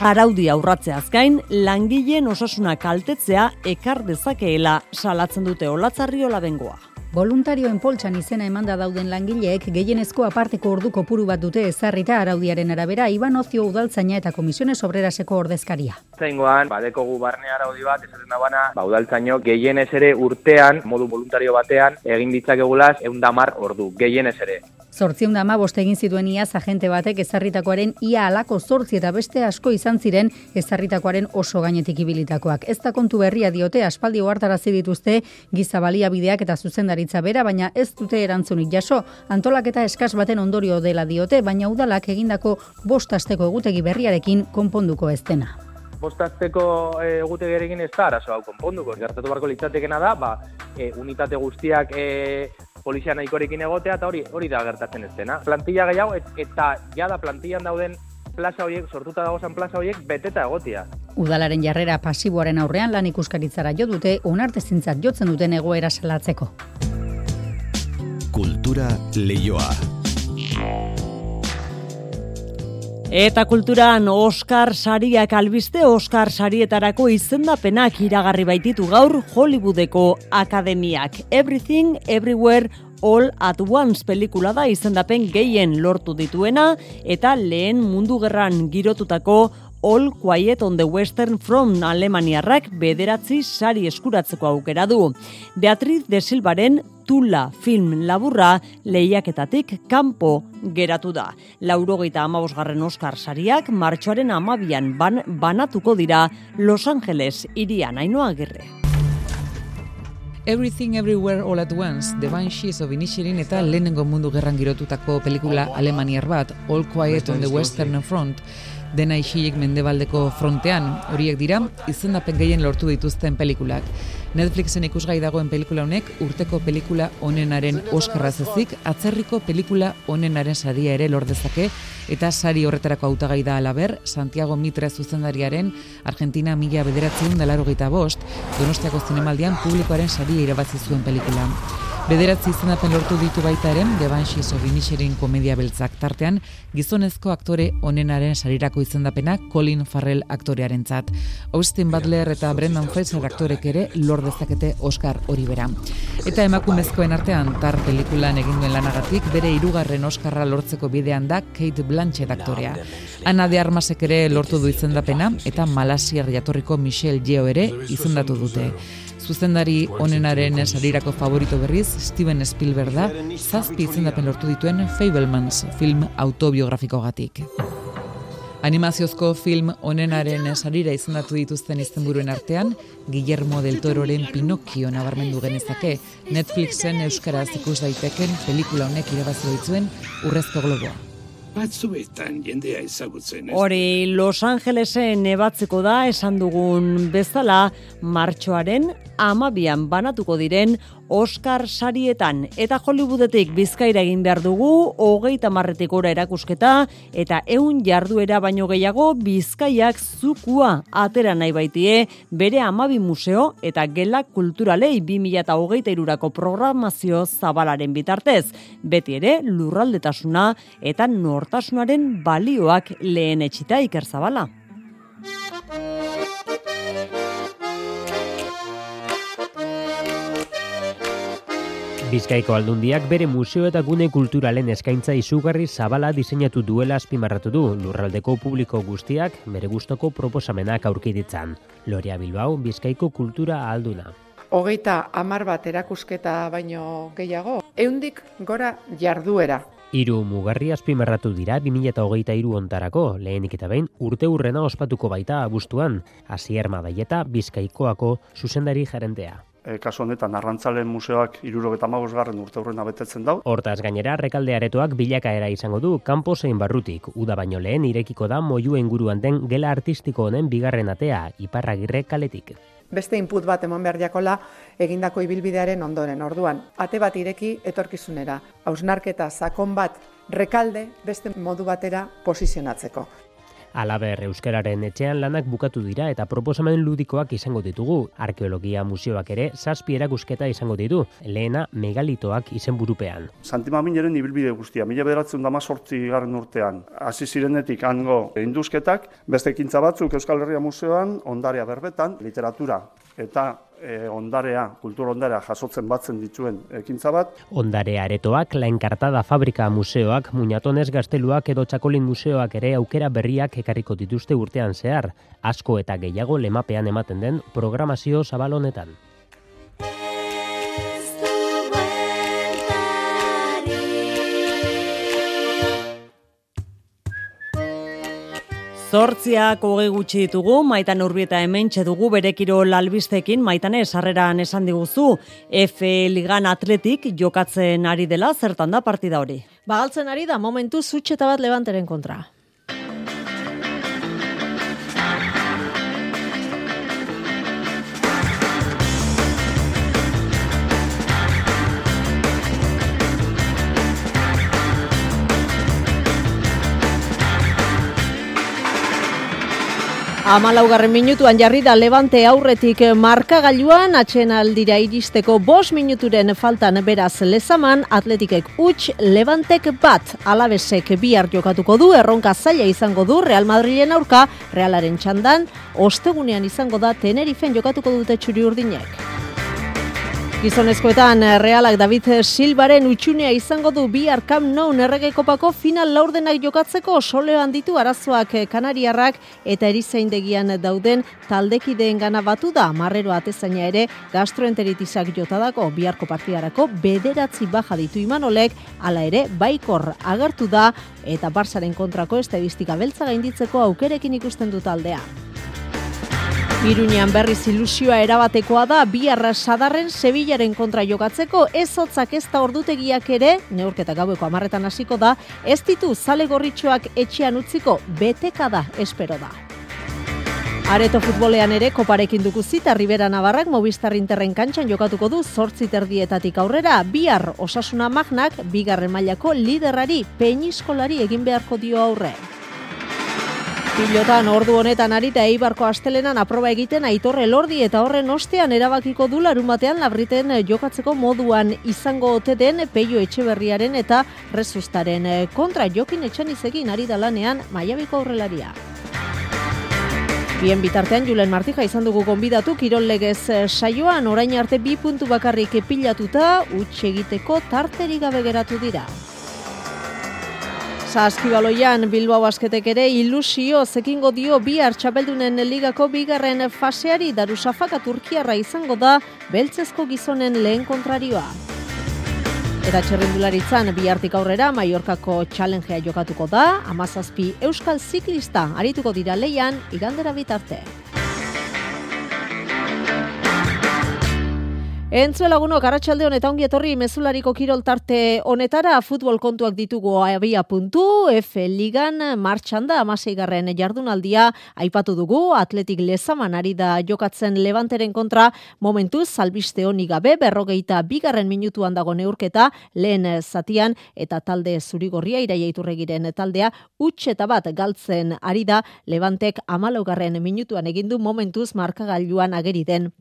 S1: araudi aurratzeaz gain, langileen osasuna kaltetzea ekar dezakeela salatzen dute olatzarri olabengoa.
S44: Voluntarioen poltsan izena emanda dauden langileek gehienezko aparteko ordu kopuru bat dute ezarrita araudiaren arabera Iban Ozio udaltzaina eta komisiones obreraseko ordezkaria.
S45: Zaingoan, badeko gu barne araudi bat, esaten da bana, ba, udaltzaino gehienez ere urtean, modu voluntario batean, egin ditzakegulaz eundamar ordu, gehienez ere.
S44: Zortzion dama egin zituen iaz agente batek ezarritakoaren ia alako zortzi eta beste asko izan ziren ezarritakoaren oso gainetik ibilitakoak. Ez da kontu berria diote aspaldi oartarazi dituzte giza baliabideak eta zuzendaritza bera, baina ez dute erantzunik jaso. Antolaketa eskas baten ondorio dela diote, baina udalak egindako bostasteko egutegi berriarekin konponduko ez dena
S45: bostazteko eh, egutegerekin ez da arazo hau konponduko. Gertatu barko litzatekena da, ba, e, unitate guztiak e, polizia nahikorekin egotea eta hori hori da gertatzen ez dena. Plantilla gehiago et, eta ja da plantillan dauden plaza horiek, sortuta dagozan plaza horiek beteta egotia.
S44: Udalaren jarrera pasiboaren aurrean lan ikuskaritzara jo dute onartezintzat jotzen duten egoera salatzeko.
S40: Kultura leioa.
S1: Eta kulturan Oscar sariak albiste Oscar sarietarako izendapenak iragarri baititu gaur Hollywoodeko akademiak. Everything, Everywhere, All at Once pelikula da izendapen gehien lortu dituena eta lehen mundu gerran girotutako All Quiet on the Western Front Alemaniarrak bederatzi sari eskuratzeko aukera du. Beatriz de Silvaren Tula film laburra lehiaketatik kanpo geratu da. Laurogeita amabosgarren Oscar sariak martxoaren amabian ban, banatuko dira Los Angeles irian ainoa gerre.
S46: Everything Everywhere All at Once, The Banshees of Inisherin eta lehenengo mundu gerran girotutako pelikula alemaniar bat, All Quiet on the Western Front, dena isilik mendebaldeko frontean, horiek dira, izendapen gehien lortu dituzten pelikulak. Netflixen ikusgai dagoen pelikula honek urteko pelikula onenaren Oscarra zezik, atzerriko pelikula onenaren saria ere lordezake, eta sari horretarako hautagai da alaber, Santiago Mitre zuzendariaren Argentina mila bederatzen dalaro bost, Donostiako zinemaldian publikoaren saria irabazi zuen pelikula. Bederatzi izenapen lortu ditu baita ere, The Banshees of komedia beltzak tartean, gizonezko aktore onenaren sarirako izendapena Colin Farrell aktorearen zat. Austin Butler eta Brendan Fraser aktorek ere lor dezakete Oscar hori bera. Eta emakumezkoen artean, tar pelikulan egin duen lanagatik, bere hirugarren Oscarra lortzeko bidean da Kate Blanchett aktorea. Ana de Armasek ere lortu du izendapena, eta Malasier jatorriko Michelle Yeo ere izendatu dute. Zuzendari onenaren sarirako favorito berriz, Steven Spielberg da, zazpi izendapen lortu dituen Fablemans film autobiografiko gatik. Animaziozko film onenaren sarira izendatu dituzten izenburuen artean, Guillermo del Tororen Pinocchio nabarmendu genezake, Netflixen euskaraz ikus daiteken pelikula honek irabazi ditzuen Urrezko Globoa
S47: batzuetan jendea ezagutzen.
S1: Hori Los Angelesen ebatzeko da esan dugun bezala martxoaren amabian banatuko diren Oscar sarietan eta Hollywoodetik bizkaira egin behar dugu hogeita marretik ora erakusketa eta eun jarduera baino gehiago bizkaiak zukua atera nahi baitie bere amabi museo eta gela kulturalei 2008 irurako programazio zabalaren bitartez. Beti ere lurraldetasuna eta nortasunaren balioak lehen etxita iker
S48: Bizkaiko aldundiak bere museo eta gune kulturalen eskaintza izugarri zabala diseinatu duela azpimarratu du lurraldeko publiko guztiak bere gustoko proposamenak aurki ditzan. Loria Bilbao, Bizkaiko kultura alduna.
S49: Hogeita amar bat erakusketa baino gehiago, eundik gora jarduera.
S48: Hiru mugarri azpimarratu dira 2008 iru ontarako, lehenik eta behin urte urrena ospatuko baita abuztuan, hasi erma Bizkaikoako zuzendari jarentea
S50: e, kasu honetan arrantzalen museoak irurogeta garren urte horrena betetzen dau.
S48: Hortaz gainera, rekalde aretoak bilakaera izango du, kanpo zein barrutik, uda baino lehen irekiko da moju inguruan den gela artistiko honen bigarren atea, iparragirre kaletik.
S49: Beste input bat eman behar jakola egindako ibilbidearen ondoren orduan. Ate bat ireki etorkizunera, hausnarketa sakon bat rekalde beste modu batera posizionatzeko.
S48: Alaber euskararen etxean lanak bukatu dira eta proposamen ludikoak izango ditugu. Arkeologia museoak ere zazpi erakusketa izango ditu. Lehena megalitoak izenburupean.
S50: Santima mineren ibilbide guztia, mila bederatzen dama sortzi garren urtean. Hasi zirenetik hango induzketak, beste ekintza batzuk Euskal Herria Museoan, ondarea berbetan, literatura eta e, ondarea, kultur ondarea jasotzen batzen dituen ekintza bat.
S48: Ondarea aretoak, lainkartada fabrika museoak, muñatonez gazteluak edo txakolin museoak ere aukera berriak ekarriko dituzte urtean zehar, asko eta gehiago lemapean ematen den programazio zabalonetan.
S1: Zortziak hoge gutxi ditugu, maitan urbieta hemen dugu berekiro lalbistekin, maitan esarreran esan diguzu, F Ligan Atletik jokatzen ari dela, zertan da partida hori?
S51: Bagaltzen ari da, momentu zutxeta bat levanteren kontra. Amalaugarren minutuan jarri da Levante aurretik markagailuan atxen aldira iristeko bos minuturen faltan beraz lezaman atletikek huts Levantek bat alabesek bihar jokatuko du erronka zaila izango du Real Madrilen aurka Realaren txandan ostegunean izango da Tenerifen jokatuko dute txuri urdinek. Gizonezkoetan eh, Realak David Silbaren utxunea izango du bi arkam nou errege kopako final laurdenak jokatzeko soleoan ditu arazoak eh, kanariarrak eta erizaindegian dauden taldekideen gana batu da marrero atezaina ere gastroenteritizak jotadako biharko partidarako bederatzi baja ditu imanolek ala ere baikor agertu da eta barsaren kontrako estadistika beltza gainditzeko aukerekin ikusten du taldea. Iruñean berriz ilusioa erabatekoa da bi sadarren Sevillaren kontra jokatzeko ez hotzak ez da ordutegiak ere, neurketa gaueko amarretan hasiko da, ez ditu zale gorritxoak etxean utziko beteka da espero da. Areto futbolean ere koparekin duku zita Ribera Navarrak Movistar Interren kantxan jokatuko du zortzi terdietatik aurrera, bihar osasuna magnak bigarren mailako liderari peñiskolari egin beharko dio aurre. Pilotan ordu honetan arita Eibarko astelenan aproba egiten aitorre lordi eta horren ostean erabakiko du larun batean labriten jokatzeko moduan izango ote den peio etxeberriaren eta rezustaren kontra jokin etxan izegin ari dalanean maiabiko aurrelaria. Bien bitartean Julen Martija izan dugu konbidatu kirol legez saioan orain arte bi puntu bakarrik pilatuta utxe egiteko tarteri gabe geratu dira. Saskibaloian Bilbao basketek ere ilusio zekingo dio bi hartxapeldunen ligako bigarren faseari darusafaka Turkiarra izango da beltzezko gizonen lehen kontrarioa. Eta txerrindularitzan bi hartik aurrera Mallorkako challengea jokatuko da, amazazpi Euskal Ziklista arituko dira leian igandera bitarte. Entzue laguno, garatxalde honetan ongi etorri mezulariko kirol tarte honetara. Futbol kontuak ditugu abia puntu, F ligan martxan da amaseigarren jardunaldia. Aipatu dugu, atletik lezaman ari da jokatzen levanteren kontra, momentu salbiste honi gabe, berrogeita bigarren minutuan dago neurketa, lehen zatian eta talde zurigorria iraiaiturregiren taldea, utxeta bat galtzen ari da, levantek amalaugarren minutuan egindu momentuz markagailuan ageri den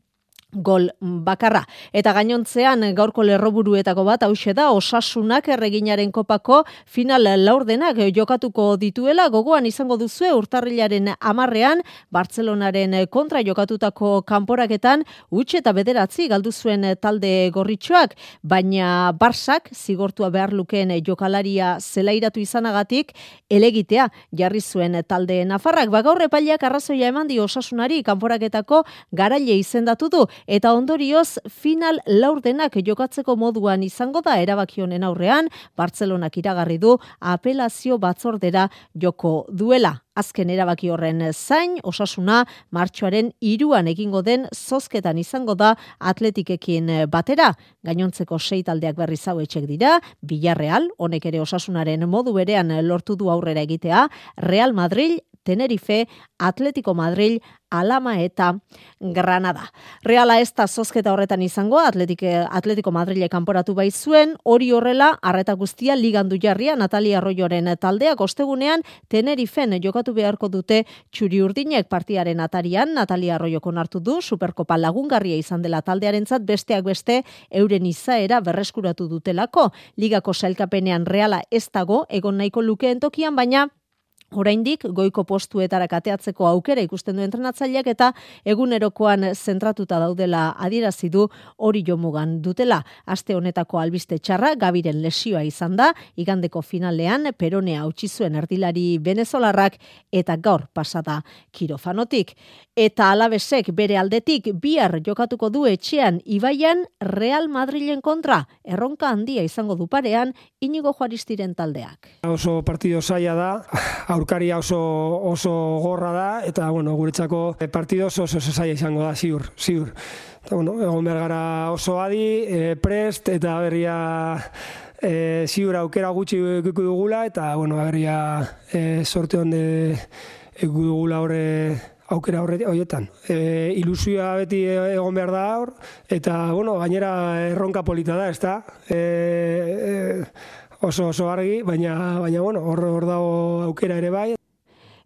S51: gol bakarra. Eta gainontzean gaurko lerroburuetako bat hause da osasunak erreginaren kopako final laurdenak jokatuko dituela gogoan izango duzue urtarrilaren amarrean Bartzelonaren kontra jokatutako kanporaketan utxe eta bederatzi galdu zuen talde gorritxoak, baina Barsak zigortua behar lukeen jokalaria zelairatu izanagatik elegitea jarri zuen talde Nafarrak. Bagaurre paliak arrazoia eman di osasunari kanporaketako garaile izendatu du eta ondorioz final laurdenak jokatzeko moduan izango da erabaki honen aurrean Bartzelonak iragarri du apelazio batzordera joko duela. Azken erabaki horren zain, osasuna martxoaren iruan egingo den zozketan izango da atletikekin batera. Gainontzeko sei taldeak berri zauetxek dira, Villarreal, honek ere osasunaren modu berean lortu du aurrera egitea, Real Madrid, Tenerife, Atletico Madrid, Alama eta Granada. Reala ez da zozketa horretan izango, Atletik, Atletico Madrile kanporatu bai zuen, hori horrela, arreta guztia ligandu jarria Natalia Arroyoren taldeak ostegunean Tenerifen jokatu beharko dute txuri urdinek partiaren atarian, Natalia Arroyoko hartu du, Superkopa lagungarria izan dela taldearentzat besteak beste euren izaera berreskuratu dutelako. Ligako sailkapenean Reala ez dago, egon nahiko lukeen tokian, baina Oraindik goiko postuetara kateatzeko aukera ikusten du entrenatzaileak eta egunerokoan zentratuta daudela adierazi du hori jomugan dutela. Aste honetako albiste txarra Gabiren lesioa izan da, igandeko finalean Peronea utzi zuen erdilari venezolarrak eta gaur pasada kirofanotik. Eta alabesek bere aldetik bihar jokatuko du etxean Ibaian Real Madrilen kontra. Erronka handia izango du parean Inigo Juaristiren taldeak.
S52: Oso partido saia da, aurkaria oso oso gorra da eta bueno, guretzako partido oso oso saia izango da, ziur, ziur. Eta bueno, egon behar gara oso adi, e, prest eta berria e, ziur aukera gutxi ikuku dugula eta bueno, berria e, sorte honde ikuku dugula horre aukera horre horietan. E, ilusioa beti egon behar da hor, eta bueno, gainera erronka polita da, ez da? E, e, oso oso argi, baina baina bueno, hor hor dago aukera ere bai.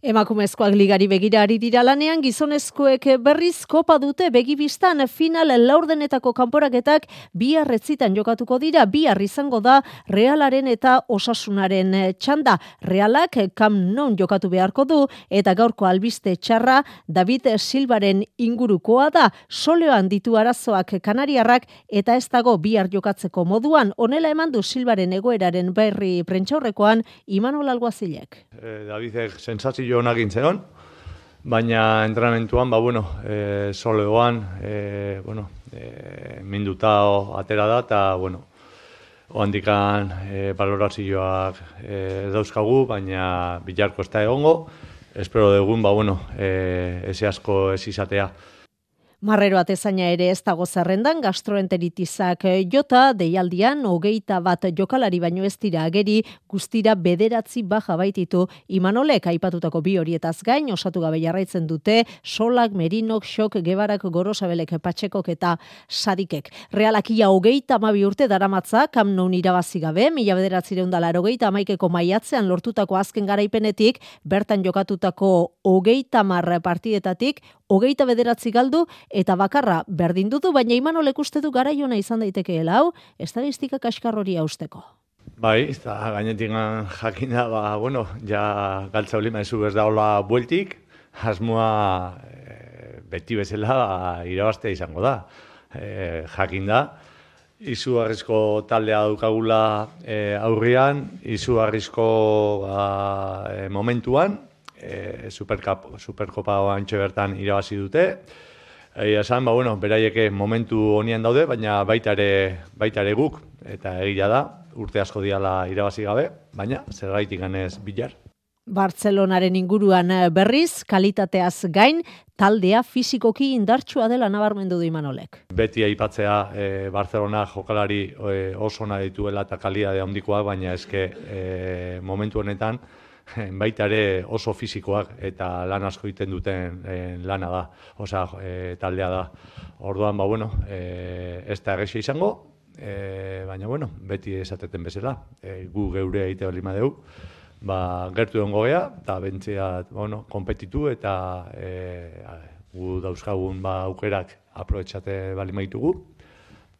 S51: Emakumezkoak ligari begira ari dira lanean, gizonezkoek berriz kopa dute begibistan final laurdenetako kanporaketak bi arretzitan jokatuko dira, bi izango da realaren eta osasunaren txanda. Realak kam non jokatu beharko du eta gaurko albiste txarra David Silbaren ingurukoa da, soleoan ditu arazoak kanariarrak eta ez dago bihar jokatzeko moduan, onela eman du Silbaren egoeraren berri prentxaurrekoan Imanol Alguazilek.
S53: Eh, Davidek sensazio onak intzeon, baina entrenamentuan, ba, bueno, e, soleoan, e, bueno, e, minduta atera da, eta, bueno, oandikan e, balorazioak e, dauzkagu, baina bilarko ez da egongo, espero dugun, ba, bueno, e, eze asko ez izatea.
S51: Marrero atezaina ere ez dago zerrendan gastroenteritizak eh, jota deialdian hogeita bat jokalari baino ez dira ageri guztira bederatzi baja baititu imanolek aipatutako bi horietaz gain osatu gabe jarraitzen dute solak, merinok, xok, gebarak, gorosabelek, patxekok eta sadikek. Realakia hogeita amabi urte daramatza kam non irabazi gabe, mila bederatzi reundala hogeita amaikeko maiatzean lortutako azken garaipenetik, bertan jokatutako hogeita marra partidetatik, hogeita bederatzi galdu eta bakarra berdin dutu, baina imanolek uste du garaiona izan daitekeela hau, estadistika kaskar hori hausteko.
S53: Bai, eta gainetik jakin da, ba, bueno, ja galtza olima ezu ez da hola bueltik, asmoa e, beti bezala ba, irabaztea izango da. E, jakin da, izu taldea dukagula e, aurrian, izu ba, e, momentuan, e, Supercup, Supercopa oantxe bertan irabazi dute. Egia esan, ba, bueno, beraieke momentu honian daude, baina baita ere, baita ere guk, eta egia da, urte asko diala irabazi gabe, baina zer gaitik ganez bilar.
S51: Bartzelonaren inguruan eh, berriz, kalitateaz gain, taldea fizikoki indartsua dela nabarmendu du Imanolek.
S53: Beti aipatzea e, Barcelona jokalari e, oso nahi dituela eta kalidade handikoa, baina eske e, momentu honetan, baita ere oso fisikoak eta lan asko egiten duten eh, lana da, osea, e, taldea da. Orduan, ba, bueno, e, ez da egexia izango, e, baina, bueno, beti esateten bezala, e, gu geure egite hori madeu, ba, gertu den gogea, eta bentzea, bueno, kompetitu eta e, gu dauzkagun ba, aukerak aprobetsate bali maitugu,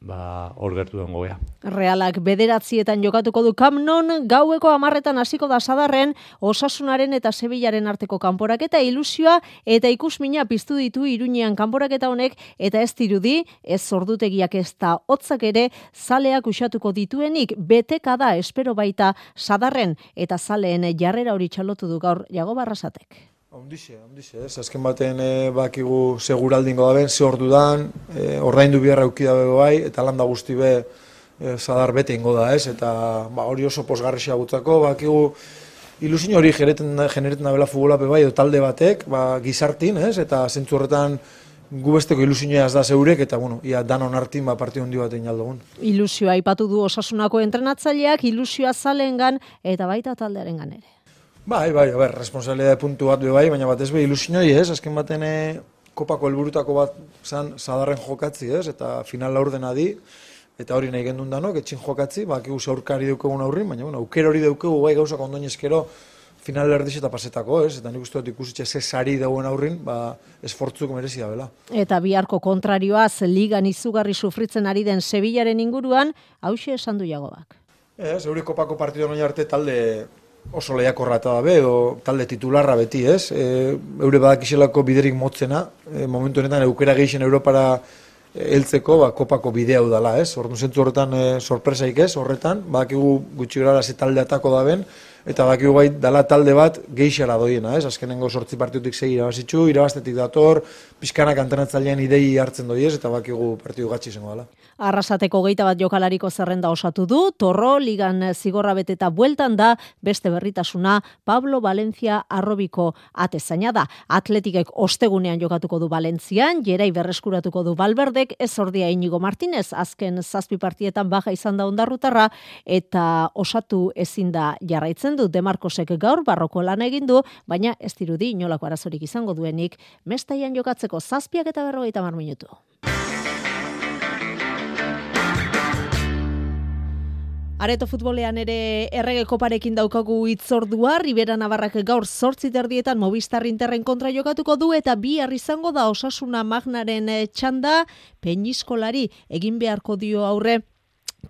S53: ba, hor gertu den goea.
S51: Realak bederatzietan jokatuko du kamnon, gaueko amarretan hasiko da sadarren, osasunaren eta Sevillaren arteko kanporak eta ilusioa, eta ikusmina piztu ditu iruñean kanporak eta honek, eta ez dirudi, ez zordutegiak ez da hotzak ere, zaleak usatuko dituenik, beteka da espero baita sadarren, eta zaleen jarrera hori txalotu du gaur jago barrasatek.
S54: Ondixe, ondixe, ez, azken baten e, bakigu seguraldingo da ben, ze ordu dan, e, ordaindu biharra eukida bego bai, eta landa guzti be e, zadar bete ingo da, ez, eta ba, hori oso posgarrisia gutzako, bakigu ilusio hori genereten, genereten da bela futbola bai, talde batek, ba, gizartin, ez, eta zentzu horretan gu besteko ilusioa ez da zeurek, eta bueno, ia dan onartin ba, partio handi bat egin aldogun.
S51: Ilusioa ipatu du osasunako entrenatzaileak, ilusioa zalengan eta baita taldearen ere.
S54: Bai, bai, a ber, responsabilidade puntu bat bai, baina bat ez be ilusioi, ez? Azken baten eh, kopako helburutako bat zan sadarren jokatzi, ez? Eta final laurdena di eta hori nahi gendun danok, etxin jokatzi, bakigu aurkari daukagun aurrin, baina bueno, aukera hori daukagu bai gauzak ondoinezkero final erdiz eta pasetako, ez? Eta nik uste dut ikusitxe ze sari dauen aurrin, ba, esfortzuk merezi da, bela.
S51: Eta biharko kontrarioaz, ligan izugarri sufritzen ari den Sevillaren inguruan, hause esan du jagoak.
S54: Ez, euri kopako partidu noin arte talde oso lehiakorra eta dabe, o talde titularra beti, ez? E, eure badakiselako biderik motzena, e, momentu honetan eukera geixen Europara e, heltzeko, ba, kopako bidea udala, ez? Ordu zentzu horretan e, sorpresaik ez, horretan, badakigu gutxi gara ze talde atako daben, eta badakigu bai dala talde bat geixara doiena, ez? Azkenengo sortzi partidutik segi irabazitzu, irabaztetik dator, pixkanak antenatzailean idei hartzen doi ez, eta badakigu partidu gatsi izango dela.
S51: Arrasateko geita bat jokalariko zerrenda osatu du, torro, ligan zigorra beteta bueltan da, beste berritasuna, Pablo Valencia arrobiko atezaina da. Atletikek ostegunean jokatuko du Valentzian, jerai berreskuratuko du Balberdek, ez ordia inigo Martinez, azken zazpi partietan baja izan da ondarrutarra, eta osatu ezin da jarraitzen du, Demarkosek gaur barroko lan egin du, baina ez dirudi inolako arazorik izango duenik, mestaian jokatzeko zazpiak eta berrogeita mar minutu. Areto futbolean ere errege koparekin daukagu itzordua, Ribera Navarrak gaur sortzi terdietan Movistar Interren kontra jokatuko du eta bi izango da osasuna magnaren eh, txanda, peñiskolari egin beharko dio aurre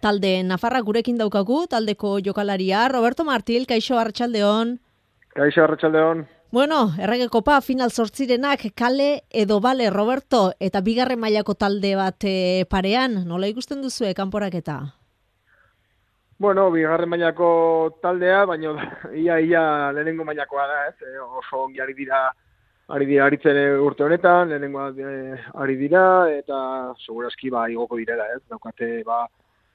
S51: talde Nafarra gurekin daukagu, taldeko jokalaria, Roberto Martil, kaixo Arratxaldeon.
S55: Kaixo Arratxaldeon.
S51: Bueno, errege kopa final sortzirenak kale edo bale Roberto eta bigarren mailako talde bat eh, parean, nola ikusten duzu kanporaketa?
S55: Bueno, bigarren mailako taldea, baina ia ia lehenengo mailakoa da, ez? E, oso ongi ari dira ari dira aritzen urte honetan, lehenengo e, ari dira eta segurazki ba igoko direla, ez? Daukate ba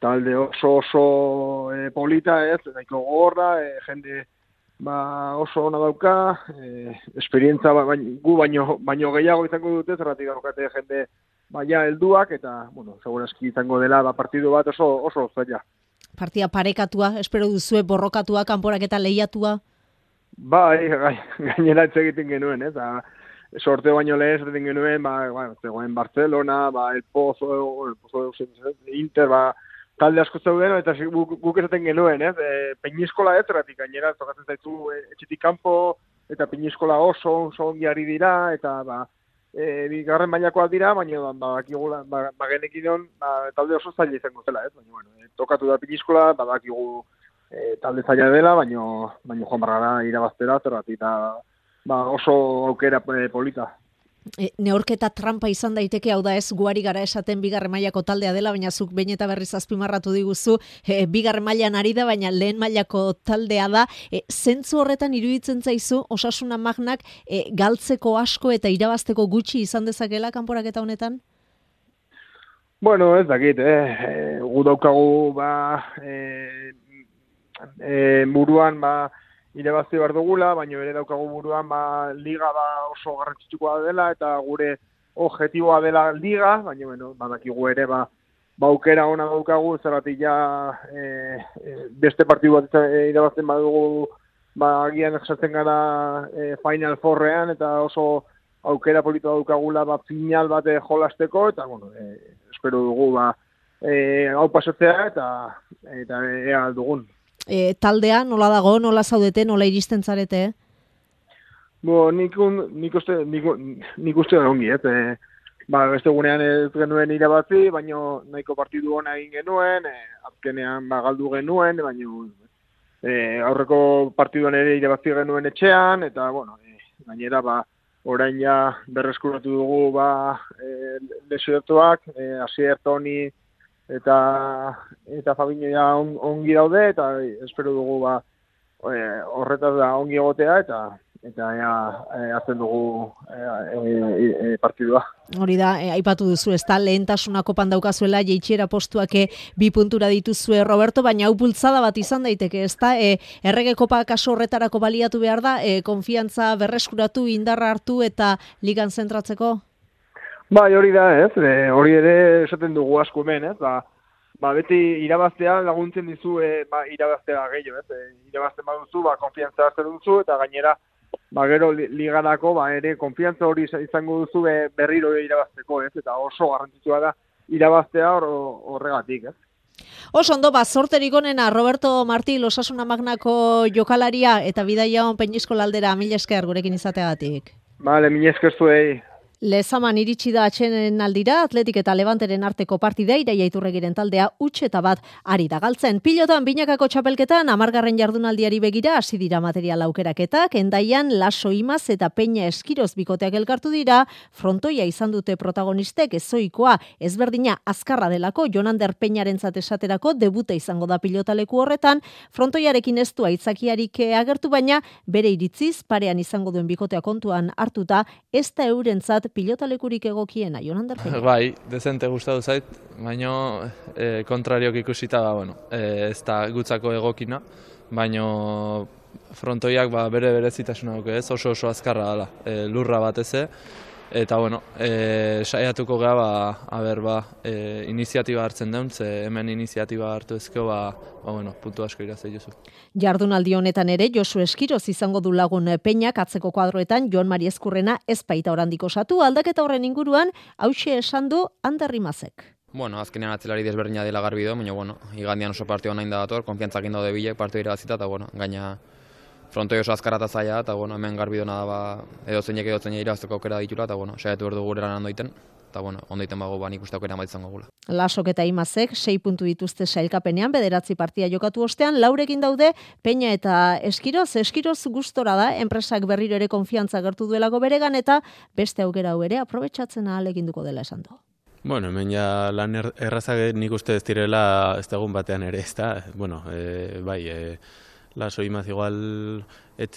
S55: talde oso oso e, polita, ez? Nahiko gorra, e, jende ba oso ona dauka, e, esperientza ba, gu baino baino gehiago izango dute, zerratik daukate jende baia helduak eta bueno, segurazki izango dela ba partidu bat oso oso zaila
S51: partia parekatua, espero duzue borrokatua, kanporak eta lehiatua?
S55: Bai, gai, gainera egiten genuen, ez? sorteo baino lehen egiten genuen, ba, ba, zegoen Barcelona, ba, El Pozo, El Pozo, Inter, ba, talde asko zeuden, eta guk, guk esaten genuen, ez? E, Peñiskola ez, eratik gainera, tokatzen zaitu e, etxetik kanpo, eta Peñiskola oso, oso ongi ari dira, eta, ba, e, bigarren mailakoak dira, baina ba, ba, ba, ba genekin ba, talde oso zaila izango zela, ez? Baina, bueno, e, tokatu da piniskola, badakigu e, talde zaila dela, baina, baina joan barra irabaztera, zerrat, eta ba, oso aukera e, polita.
S51: E, neorketa trampa izan daiteke hau da ez guari gara esaten bigarre mailako taldea dela baina zuk behin eta berriz azpimarratu diguzu e, bigarre mailan ari da baina lehen mailako taldea da. E, zentzu horretan iruditzen zaizu osasuna magnak e, galtzeko asko eta irabazteko gutxi izan dezakela kanporaketa honetan?
S55: Bueno, ez dakit, eh, e, gu daukagu ba, e, e, buruan ba, irabazi behar dugula, baina ere daukagu buruan ba, liga da oso garrantzitsua dela eta gure objetiboa dela liga, baina bueno, badakigu ere ba, baukera ona daukagu, zerratik ja e, e, beste partidu bat e, irabazten badugu ba, agian esaten gara e, Final Fourrean eta oso aukera polito daukagula ba, final bat jolasteko eta bueno, e, espero dugu ba, e, hau pasatzea eta eta ea dugun
S51: e, taldea, nola dago, nola zaudete, nola iristen zarete?
S55: Bo, nik, un, nik uste, nik, nik uste da ongi, ez? E, ba, beste gunean ez genuen irabazi, baina nahiko partidu hona egin genuen, e, azkenean ba, galdu genuen, baina e, aurreko partiduan ere irabazi genuen etxean, eta, bueno, e, gainera, ba, orain ja berreskuratu dugu, ba, e, lesioetuak, e, asier, toni, eta eta Fabinho ja ongi daude eta espero dugu ba e, horretaz da ongi egotea eta eta ea, e, azten dugu e, e, partidua.
S51: Hori da, aipatu duzu, ez da, lehentasuna kopan daukazuela, jeitxera postuak e, bi puntura dituzue, Roberto, baina hau bultzada bat izan daiteke, ez da, e, errege kopa kaso horretarako baliatu behar da, e, konfiantza berreskuratu, indarra hartu eta ligan zentratzeko?
S55: Bai, hori da, ez, e, hori ere esaten dugu asko hemen, ez, ba, ba, beti irabaztea laguntzen dizu e, ba, irabaztea gehiago, ez, e, irabazten baduzu, ba, konfiantza hartzen duzu, eta gainera, ba, gero ligarako ba, ere konfiantza hori izango duzu berriro irabazteko, ez? Eta oso garrantzitsua da irabaztea horregatik, ez?
S51: Oso ondo, ba, sorterik onena Roberto Martí, Losasuna Magnako jokalaria eta bidaia on peñizko laldera, mil esker gurekin izateagatik.
S55: Vale, mil esker zuei.
S51: Lezaman iritsi da atxenen aldira, atletik eta levanteren arteko partida iraia iturregiren taldea utxe eta bat ari da galtzen. Pilotan binakako txapelketan amargarren jardunaldiari begira hasi dira material aukeraketak, endaian laso imaz eta peña eskiroz bikoteak elkartu dira, frontoia izan dute protagonistek ezoikoa ezberdina azkarra delako Jonander Peñaren esaterako debute izango da pilotaleku horretan, frontoiarekin ez du aitzakiarik agertu baina bere iritziz parean izango duen bikotea kontuan hartuta, ez da eurentzat pilotalekurik egokiena, Jonan Darpeña?
S56: Bai, dezente gustatu zait, baino e, kontrariok ikusita da, bueno, e, ez da gutzako egokina, baino frontoiak ba, bere berezitasuna duke ez, oso oso azkarra dela, e, lurra bat eze, eta bueno, e, saiatuko gara, ba, aber, ba, e, iniziatiba hartzen den, ze hemen iniziatiba hartu ezko, ba, ba, bueno, puntu asko irazte jozu.
S51: Jardunaldi honetan ere, Josu Eskiroz izango du lagun peinak atzeko kuadroetan, Joan Mari Eskurrena ez baita orandiko satu, aldaketa horren inguruan, hause esan du, handerrimazek.
S57: Bueno, azkenean atzelari desberdina dela garbi do, baina, bueno, igandian oso partio nahi da dator, konfiantzak indo de bilek partio irabazita, eta, bueno, gaina frontoi oso azkarata zaila, eta bueno, hemen garbi dona da, ba, edo zeinek edo zeinek irazteko aukera ditula, eta bueno, saiatu berdu gure lan ondoiten, eta bueno, ondoiten bago ba, nik uste aukera bat izango gula.
S51: Lasok eta imazek, sei puntu dituzte sailkapenean, bederatzi partia jokatu ostean, laurekin daude, peina eta eskiroz, eskiroz gustora da, enpresak berriro ere konfiantza gertu duelako beregan, eta beste aukera hau ere, aprobetsatzen ahal duko dela esan du.
S58: Bueno, hemen ja lan er, errazak nik uste ez direla ez batean ere, ez da? Bueno, e, bai, e, laso imaz igual ez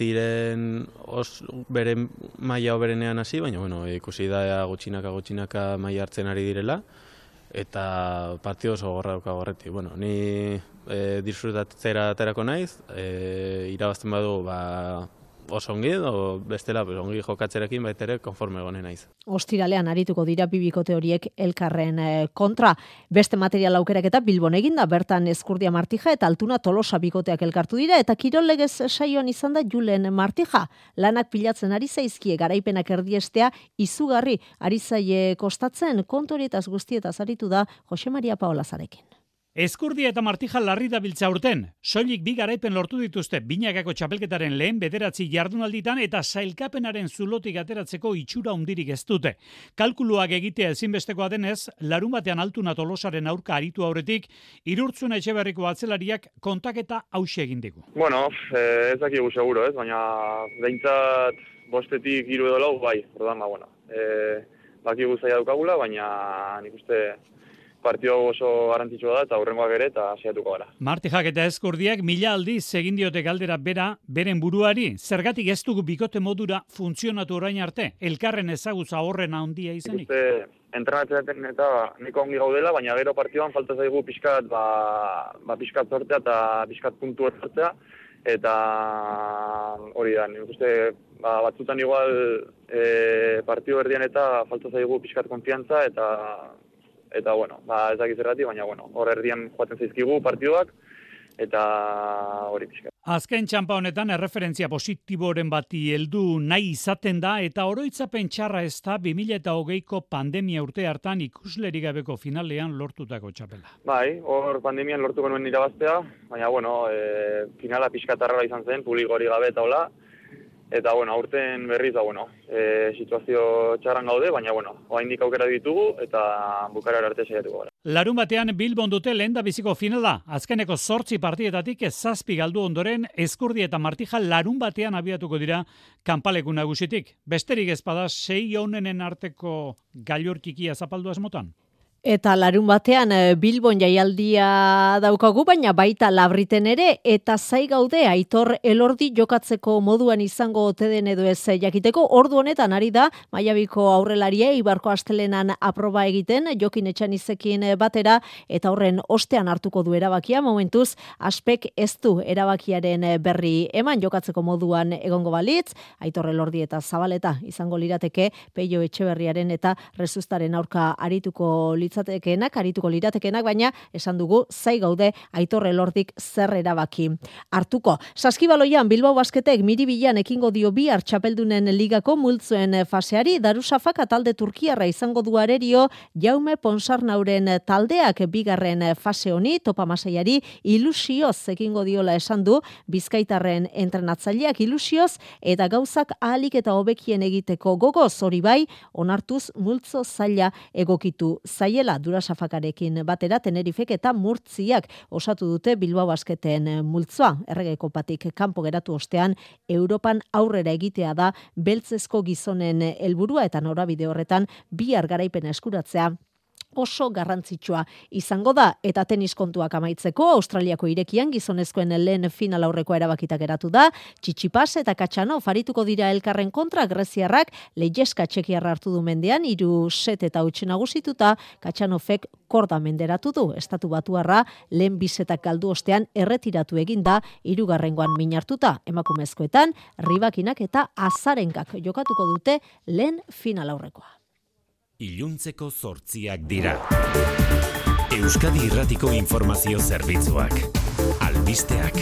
S58: os, bere maila oberenean hasi, baina bueno, ikusi da gutxinaka gutxinaka maila hartzen ari direla eta partio oso gorra dauka horretik. Bueno, ni e, disfrutatzera aterako naiz, e, irabazten badu ba, oso ongi, o bestela ongi jokatzerekin baita ere konforme egonen naiz.
S51: Ostiralean arituko dira bibikote horiek elkarren eh, kontra. Beste material aukerak eta Bilbon eginda, bertan Eskurdia Martija eta Altuna Tolosa bikoteak elkartu dira, eta kirol legez saioan izan da Julen Martija. Lanak pilatzen ari zaizkie garaipenak erdiestea izugarri ari zaie kostatzen kontorietaz guztietaz aritu da Jose Maria Paola Zarekin.
S59: Eskurdia eta Martija larri da biltza urten. Soilik bi garaipen lortu dituzte binakako txapelketaren lehen bederatzi jardunalditan eta sailkapenaren zulotik ateratzeko itxura undirik ez dute. Kalkuluak egitea ezinbestekoa denez, larun batean altu natolosaren aurka aritu aurretik, irurtzuna etxe berriko atzelariak kontaketa hause egin digu.
S60: Bueno, eh, ez dakigu seguro ez, baina behintzat bostetik iru edo lau, bai, ordan, ba, bueno. Eh, bakigu zaila dukagula, baina nik uste partio oso garrantzitsua da eta aurrengoak ere eta hasiatuko gara.
S59: Martijak eta Eskurdiak mila aldiz egin diote galdera bera beren buruari, zergatik ez dugu bikote modura funtzionatu orain arte, elkarren ezagutza horren handia izanik.
S60: Entrenatzen eta niko ongi gaudela, baina gero partioan falta zaigu pixkat, ba, ba pixkat sortea eta pixkat puntu sortzea, eta hori da, nik uste ba, batzutan igual e, partio berdian eta falta zaigu pixkat konfiantza eta eta bueno, ba, ez dakiz errati, baina bueno, hor erdian joaten zaizkigu partiduak, eta hori pixka.
S59: Azken txampa honetan erreferentzia positiboren bati heldu nahi izaten da eta oroitzapen txarra ez da 2008ko pandemia urte hartan ikusleri gabeko finalean lortutako txapela.
S60: Bai, hor pandemian lortuko nuen irabaztea, baina bueno, e, finala pixkatarra izan zen, publikori gabe eta hola, Eta, bueno, aurten berriz, da, bueno, e, situazio txarran gaude, baina, bueno, oa indik aukera ditugu, eta bukara arte saiatuko gara.
S59: Larun batean Bilbon dute lehen da biziko finala. Azkeneko sortzi partietatik zazpi galdu ondoren, eskurdi eta martija larun batean abiatuko dira kanpaleku nagusitik. Besterik ezpada sei honenen arteko gailurkikia zapaldu asmotan?
S51: Eta larun batean eh, Bilbon jaialdia daukagu, baina baita labriten ere, eta zai gaude aitor elordi jokatzeko moduan izango ote den edo ez jakiteko, ordu honetan ari da, maiabiko aurrelaria, ibarko astelenan aproba egiten, jokin etxan izekin batera, eta horren ostean hartuko du erabakia, momentuz, aspek ez du erabakiaren berri eman jokatzeko moduan egongo balitz, aitor elordi eta zabaleta izango lirateke, peio etxeberriaren eta rezustaren aurka arituko litzatekenak, arituko liratekenak, baina esan dugu zai gaude aitorre lordik zer erabaki. Hartuko, saskibaloian Bilbao basketek miribilan ekingo dio bi txapeldunen ligako multzuen faseari, darusafak talde Turkiarra izango du arerio, jaume ponsarnauren taldeak bigarren fase honi, topa masaiari, ilusioz ekingo diola esan du, bizkaitarren entrenatzaileak ilusioz, eta gauzak ahalik eta hobekien egiteko gogoz hori bai, onartuz multzo zaila egokitu zaila dela Durasafakarekin batera Tenerifek eta Murtziak osatu dute Bilbao Basketen multzoa. Erregeko patik kanpo geratu ostean Europan aurrera egitea da beltzezko gizonen helburua eta norabide horretan bi garaipen eskuratzea oso garrantzitsua izango da. Eta tenis kontuak amaitzeko Australiako irekian gizonezkoen lehen final aurreko erabakita geratu da. Txitsipas eta Katxano farituko dira elkarren kontra Greziarrak. Leieska txekiarra hartu du mendean hiru set eta utzi nagusituta. Katxanofek korda menderatu du. Estatu batuarra lehen bisetak galdu ostean erretiratu egin da. Hirugarrengoan minartuta. Emakumezkoetan ribakinak eta azarenkak jokatuko dute lehen final aurrekoa
S40: iluntzeko zortziak dira. Euskadi Irratiko Informazio Zerbitzuak. Albisteak.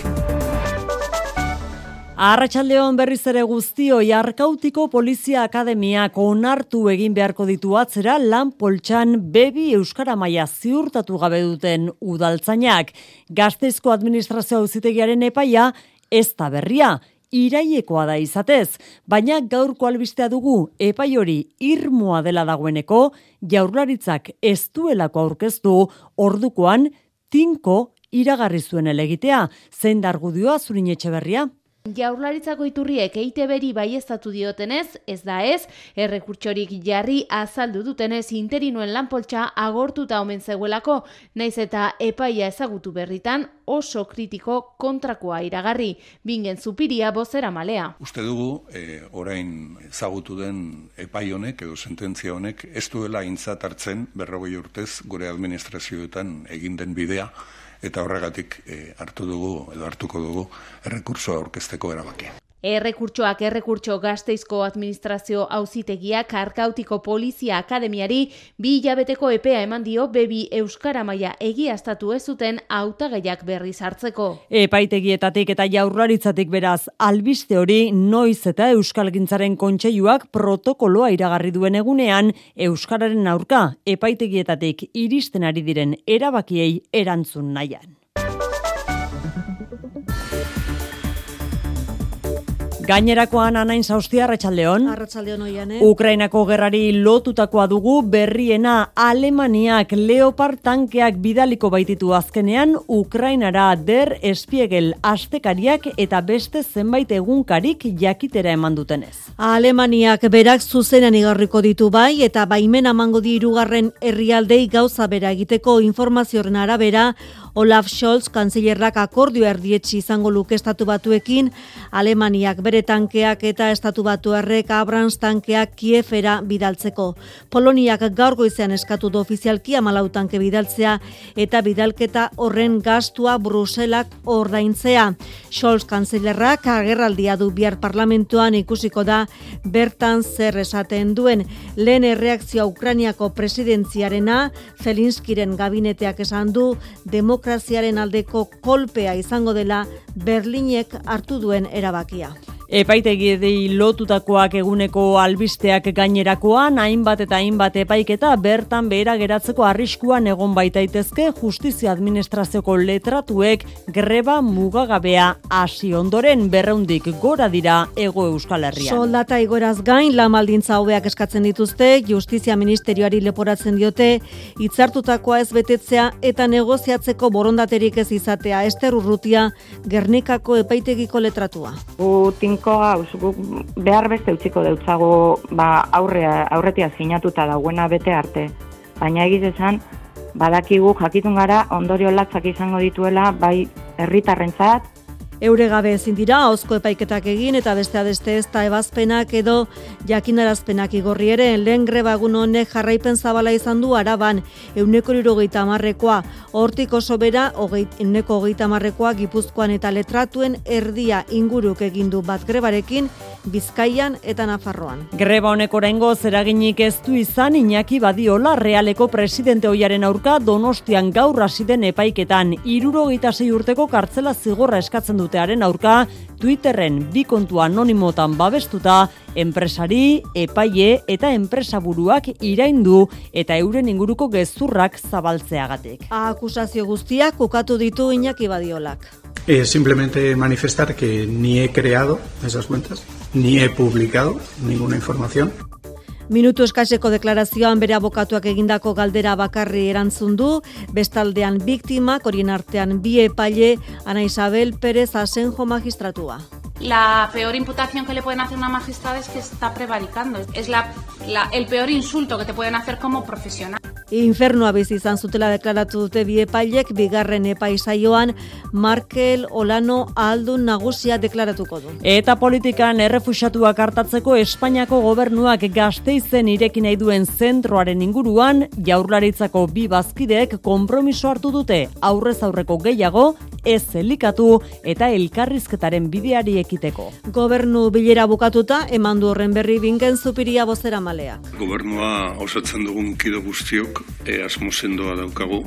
S1: Arratxaldeon berriz ere guztio, jarkautiko polizia akademiak onartu egin beharko ditu atzera lan poltsan bebi Euskara Maia ziurtatu gabe duten udaltzainak. Gazteizko administrazio auzitegiaren epaia ez da berria, irailekoa da izatez, baina gaurko albistea dugu epai hori irmoa dela dagoeneko, jaurlaritzak ez duelako aurkeztu ordukoan tinko iragarri zuen elegitea, zein dargudioa zurin etxe berria?
S24: Jaurlaritzako iturriek EITB-ri baiestatu diotenez, ez da ez, errekurtsorik jarri azaldu dutenez interinuen lanpoltsa agortuta omen zegoelako, naiz eta epaia ezagutu berritan oso kritiko kontrakoa iragarri, bingen zupiria bozera malea.
S17: Uste dugu, e, orain ezagutu den epai honek edo sententzia honek, ez duela intzat hartzen berrogei urtez gure administrazioetan egin den bidea, eta horregatik e, hartu dugu edo hartuko dugu errekursoa aurkezteko erabakia.
S24: Errekurtsoak errekurtso gazteizko administrazio auzitegiak arkautiko polizia akademiari bi hilabeteko epea eman dio bebi Euskara maila egiaztatu ez zuten hautagaiak berriz hartzeko.
S1: Epaitegietatik eta jaurlaritzatik beraz albiste hori noiz eta Euskalgintzaren kontseiluak protokoloa iragarri duen egunean Euskararen aurka epaitegietatik iristen ari diren erabakiei erantzun nahian. Gainerakoan anain zaustia, Arratxaldeon.
S51: Arratxaldeon oian, eh?
S1: Ukrainako gerrari lotutakoa dugu berriena Alemaniak Leopard tankeak bidaliko baititu azkenean Ukrainara der espiegel astekariak eta beste zenbait egunkarik jakitera eman dutenez.
S51: Alemaniak berak zuzenan igarriko ditu bai eta baimen amango di irugarren herrialdei gauza bera egiteko informazioaren arabera Olaf Scholz kanzillerrak akordio erdietsi izango luke estatu batuekin, Alemaniak bere tankeak eta estatu batu errek Abrams tankeak Kiefera bidaltzeko. Poloniak gaur goizean eskatu du ofizialki amalau tanke bidaltzea eta bidalketa horren gastua Bruselak ordaintzea. Scholz kanzillerrak agerraldia du bihar parlamentuan ikusiko da bertan zer esaten duen lehen erreakzioa Ukrainiako presidentziarena Zelinskiren gabineteak esan du demokrazia demokraziaren aldeko kolpea izango dela Berlinek hartu duen erabakia.
S1: Epaitegi lotutakoak eguneko albisteak gainerakoan, hainbat eta hainbat epaiketa bertan behera geratzeko arriskuan egon baitaitezke justizia administrazioko letratuek greba mugagabea hasi ondoren berreundik gora dira ego euskal herrian.
S51: Soldata igoraz gain, lamaldintza hobeak eskatzen dituzte, justizia ministerioari leporatzen diote, hitzartutakoa ez betetzea eta negoziatzeko borondaterik ez izatea, ester urrutia, gernikako epaitegiko letratua
S5: tinko behar beste utziko deutzago ba, aurrea, aurretia sinatuta dauena bete arte. baina egiz esan, badakigu jakitun gara ondorio latzak izango dituela bai herritarrentzat,
S4: Eure gabe ezin dira, hauzko epaiketak egin eta beste adeste ez da ebazpenak edo jakinarazpenak igorri ere, lehen grebagun honek jarraipen zabala izan du araban, euneko irogeita marrekoa, hortik oso bera, euneko hogeita marrekoa, gipuzkoan eta letratuen erdia inguruk egindu bat grebarekin, Bizkaian eta Nafarroan.
S1: Greba honek oraingo zeraginik ez du izan Iñaki Badiola realeko presidente hoiaren aurka Donostian gaur hasi den epaiketan 76 urteko kartzela zigorra eskatzen dutearen aurka Twitterren bi kontu anonimotan babestuta enpresari, epaile eta enpresaburuak iraindu eta euren inguruko gezurrak zabaltzeagatik.
S4: Akusazio guztiak kokatu ditu Iñaki Badiolak.
S61: Eh, simplemente manifestar que ni he creado esas cuentas, ni he publicado ninguna información.
S4: Minutu eskaseko deklarazioan bere abokatuak egindako galdera bakarri erantzun du, bestaldean biktimak horien artean bi epaile Ana Isabel Pérez Asenjo magistratua.
S60: La peor imputación que le pueden hacer a una magistrada es que está prevaricando. Es la, la, el peor insulto que te pueden hacer como profesional.
S4: Infernua bizi izan zutela deklaratu dute bi epailek bigarren epaisaioan Markel Olano aldun nagusia deklaratuko du.
S1: Eta politikan errefuxatuak hartatzeko Espainiako gobernuak gazteizen ireki nahi duen zentroaren inguruan jaurlaritzako bi bazkideek konpromiso hartu dute aurrez aurreko gehiago ez elikatu eta elkarrizketaren bideari ekiteko.
S4: Gobernu bilera bukatuta eman du horren berri bingen zupiria bozera maleak.
S17: Gobernua osatzen dugun kido guztiok e, asmo sendoa daukagu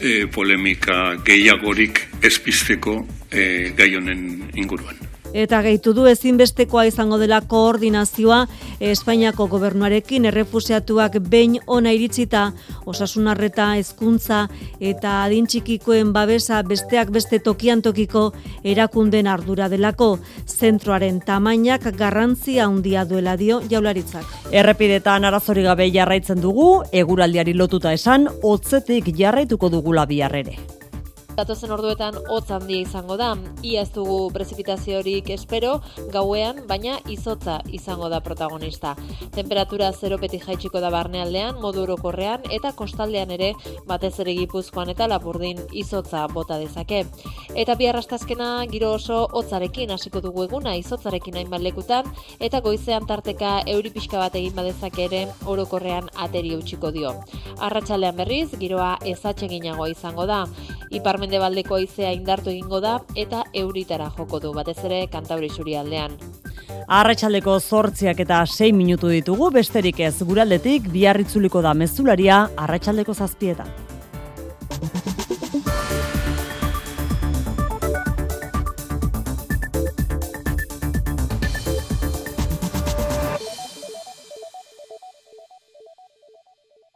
S17: e, polemika gehiagorik ezpisteko e, gai honen inguruan.
S4: Eta gehitu du ezinbestekoa izango dela koordinazioa Espainiako gobernuarekin errefusiatuak behin ona iritsita osasunarreta hezkuntza eta adintxikikoen babesa besteak beste tokian tokiko erakunden ardura delako zentroaren tamainak garrantzia handia duela dio jaularitzak.
S1: Errepidetan arazori gabe jarraitzen dugu, eguraldiari lotuta esan, hotzetik jarraituko dugula biarrere.
S4: Datozen orduetan hotz handia izango da. Iaz dugu prezipitaziorik espero, gauean, baina izotza izango da protagonista. Temperatura zeropetik jaitsiko da barnealdean, modu orokorrean eta kostaldean ere batez ere gipuzkoan eta lapurdin izotza bota dezake. Eta biarrastazkena giro oso hotzarekin hasiko dugu eguna izotzarekin hainbat lekutan eta goizean tarteka euri pixka bat egin badezake ere orokorrean ateri utziko dio. Arratsaldean berriz giroa ezatseginagoa izango da. Ipar mendebaldeko haizea indartu egingo da eta euritara joko du batez ere Kantauri aldean.
S1: Arratsaldeko zortziak eta 6 minutu ditugu besterik ez guraldetik biarritzuliko da mezularia arratsaldeko zazpietan.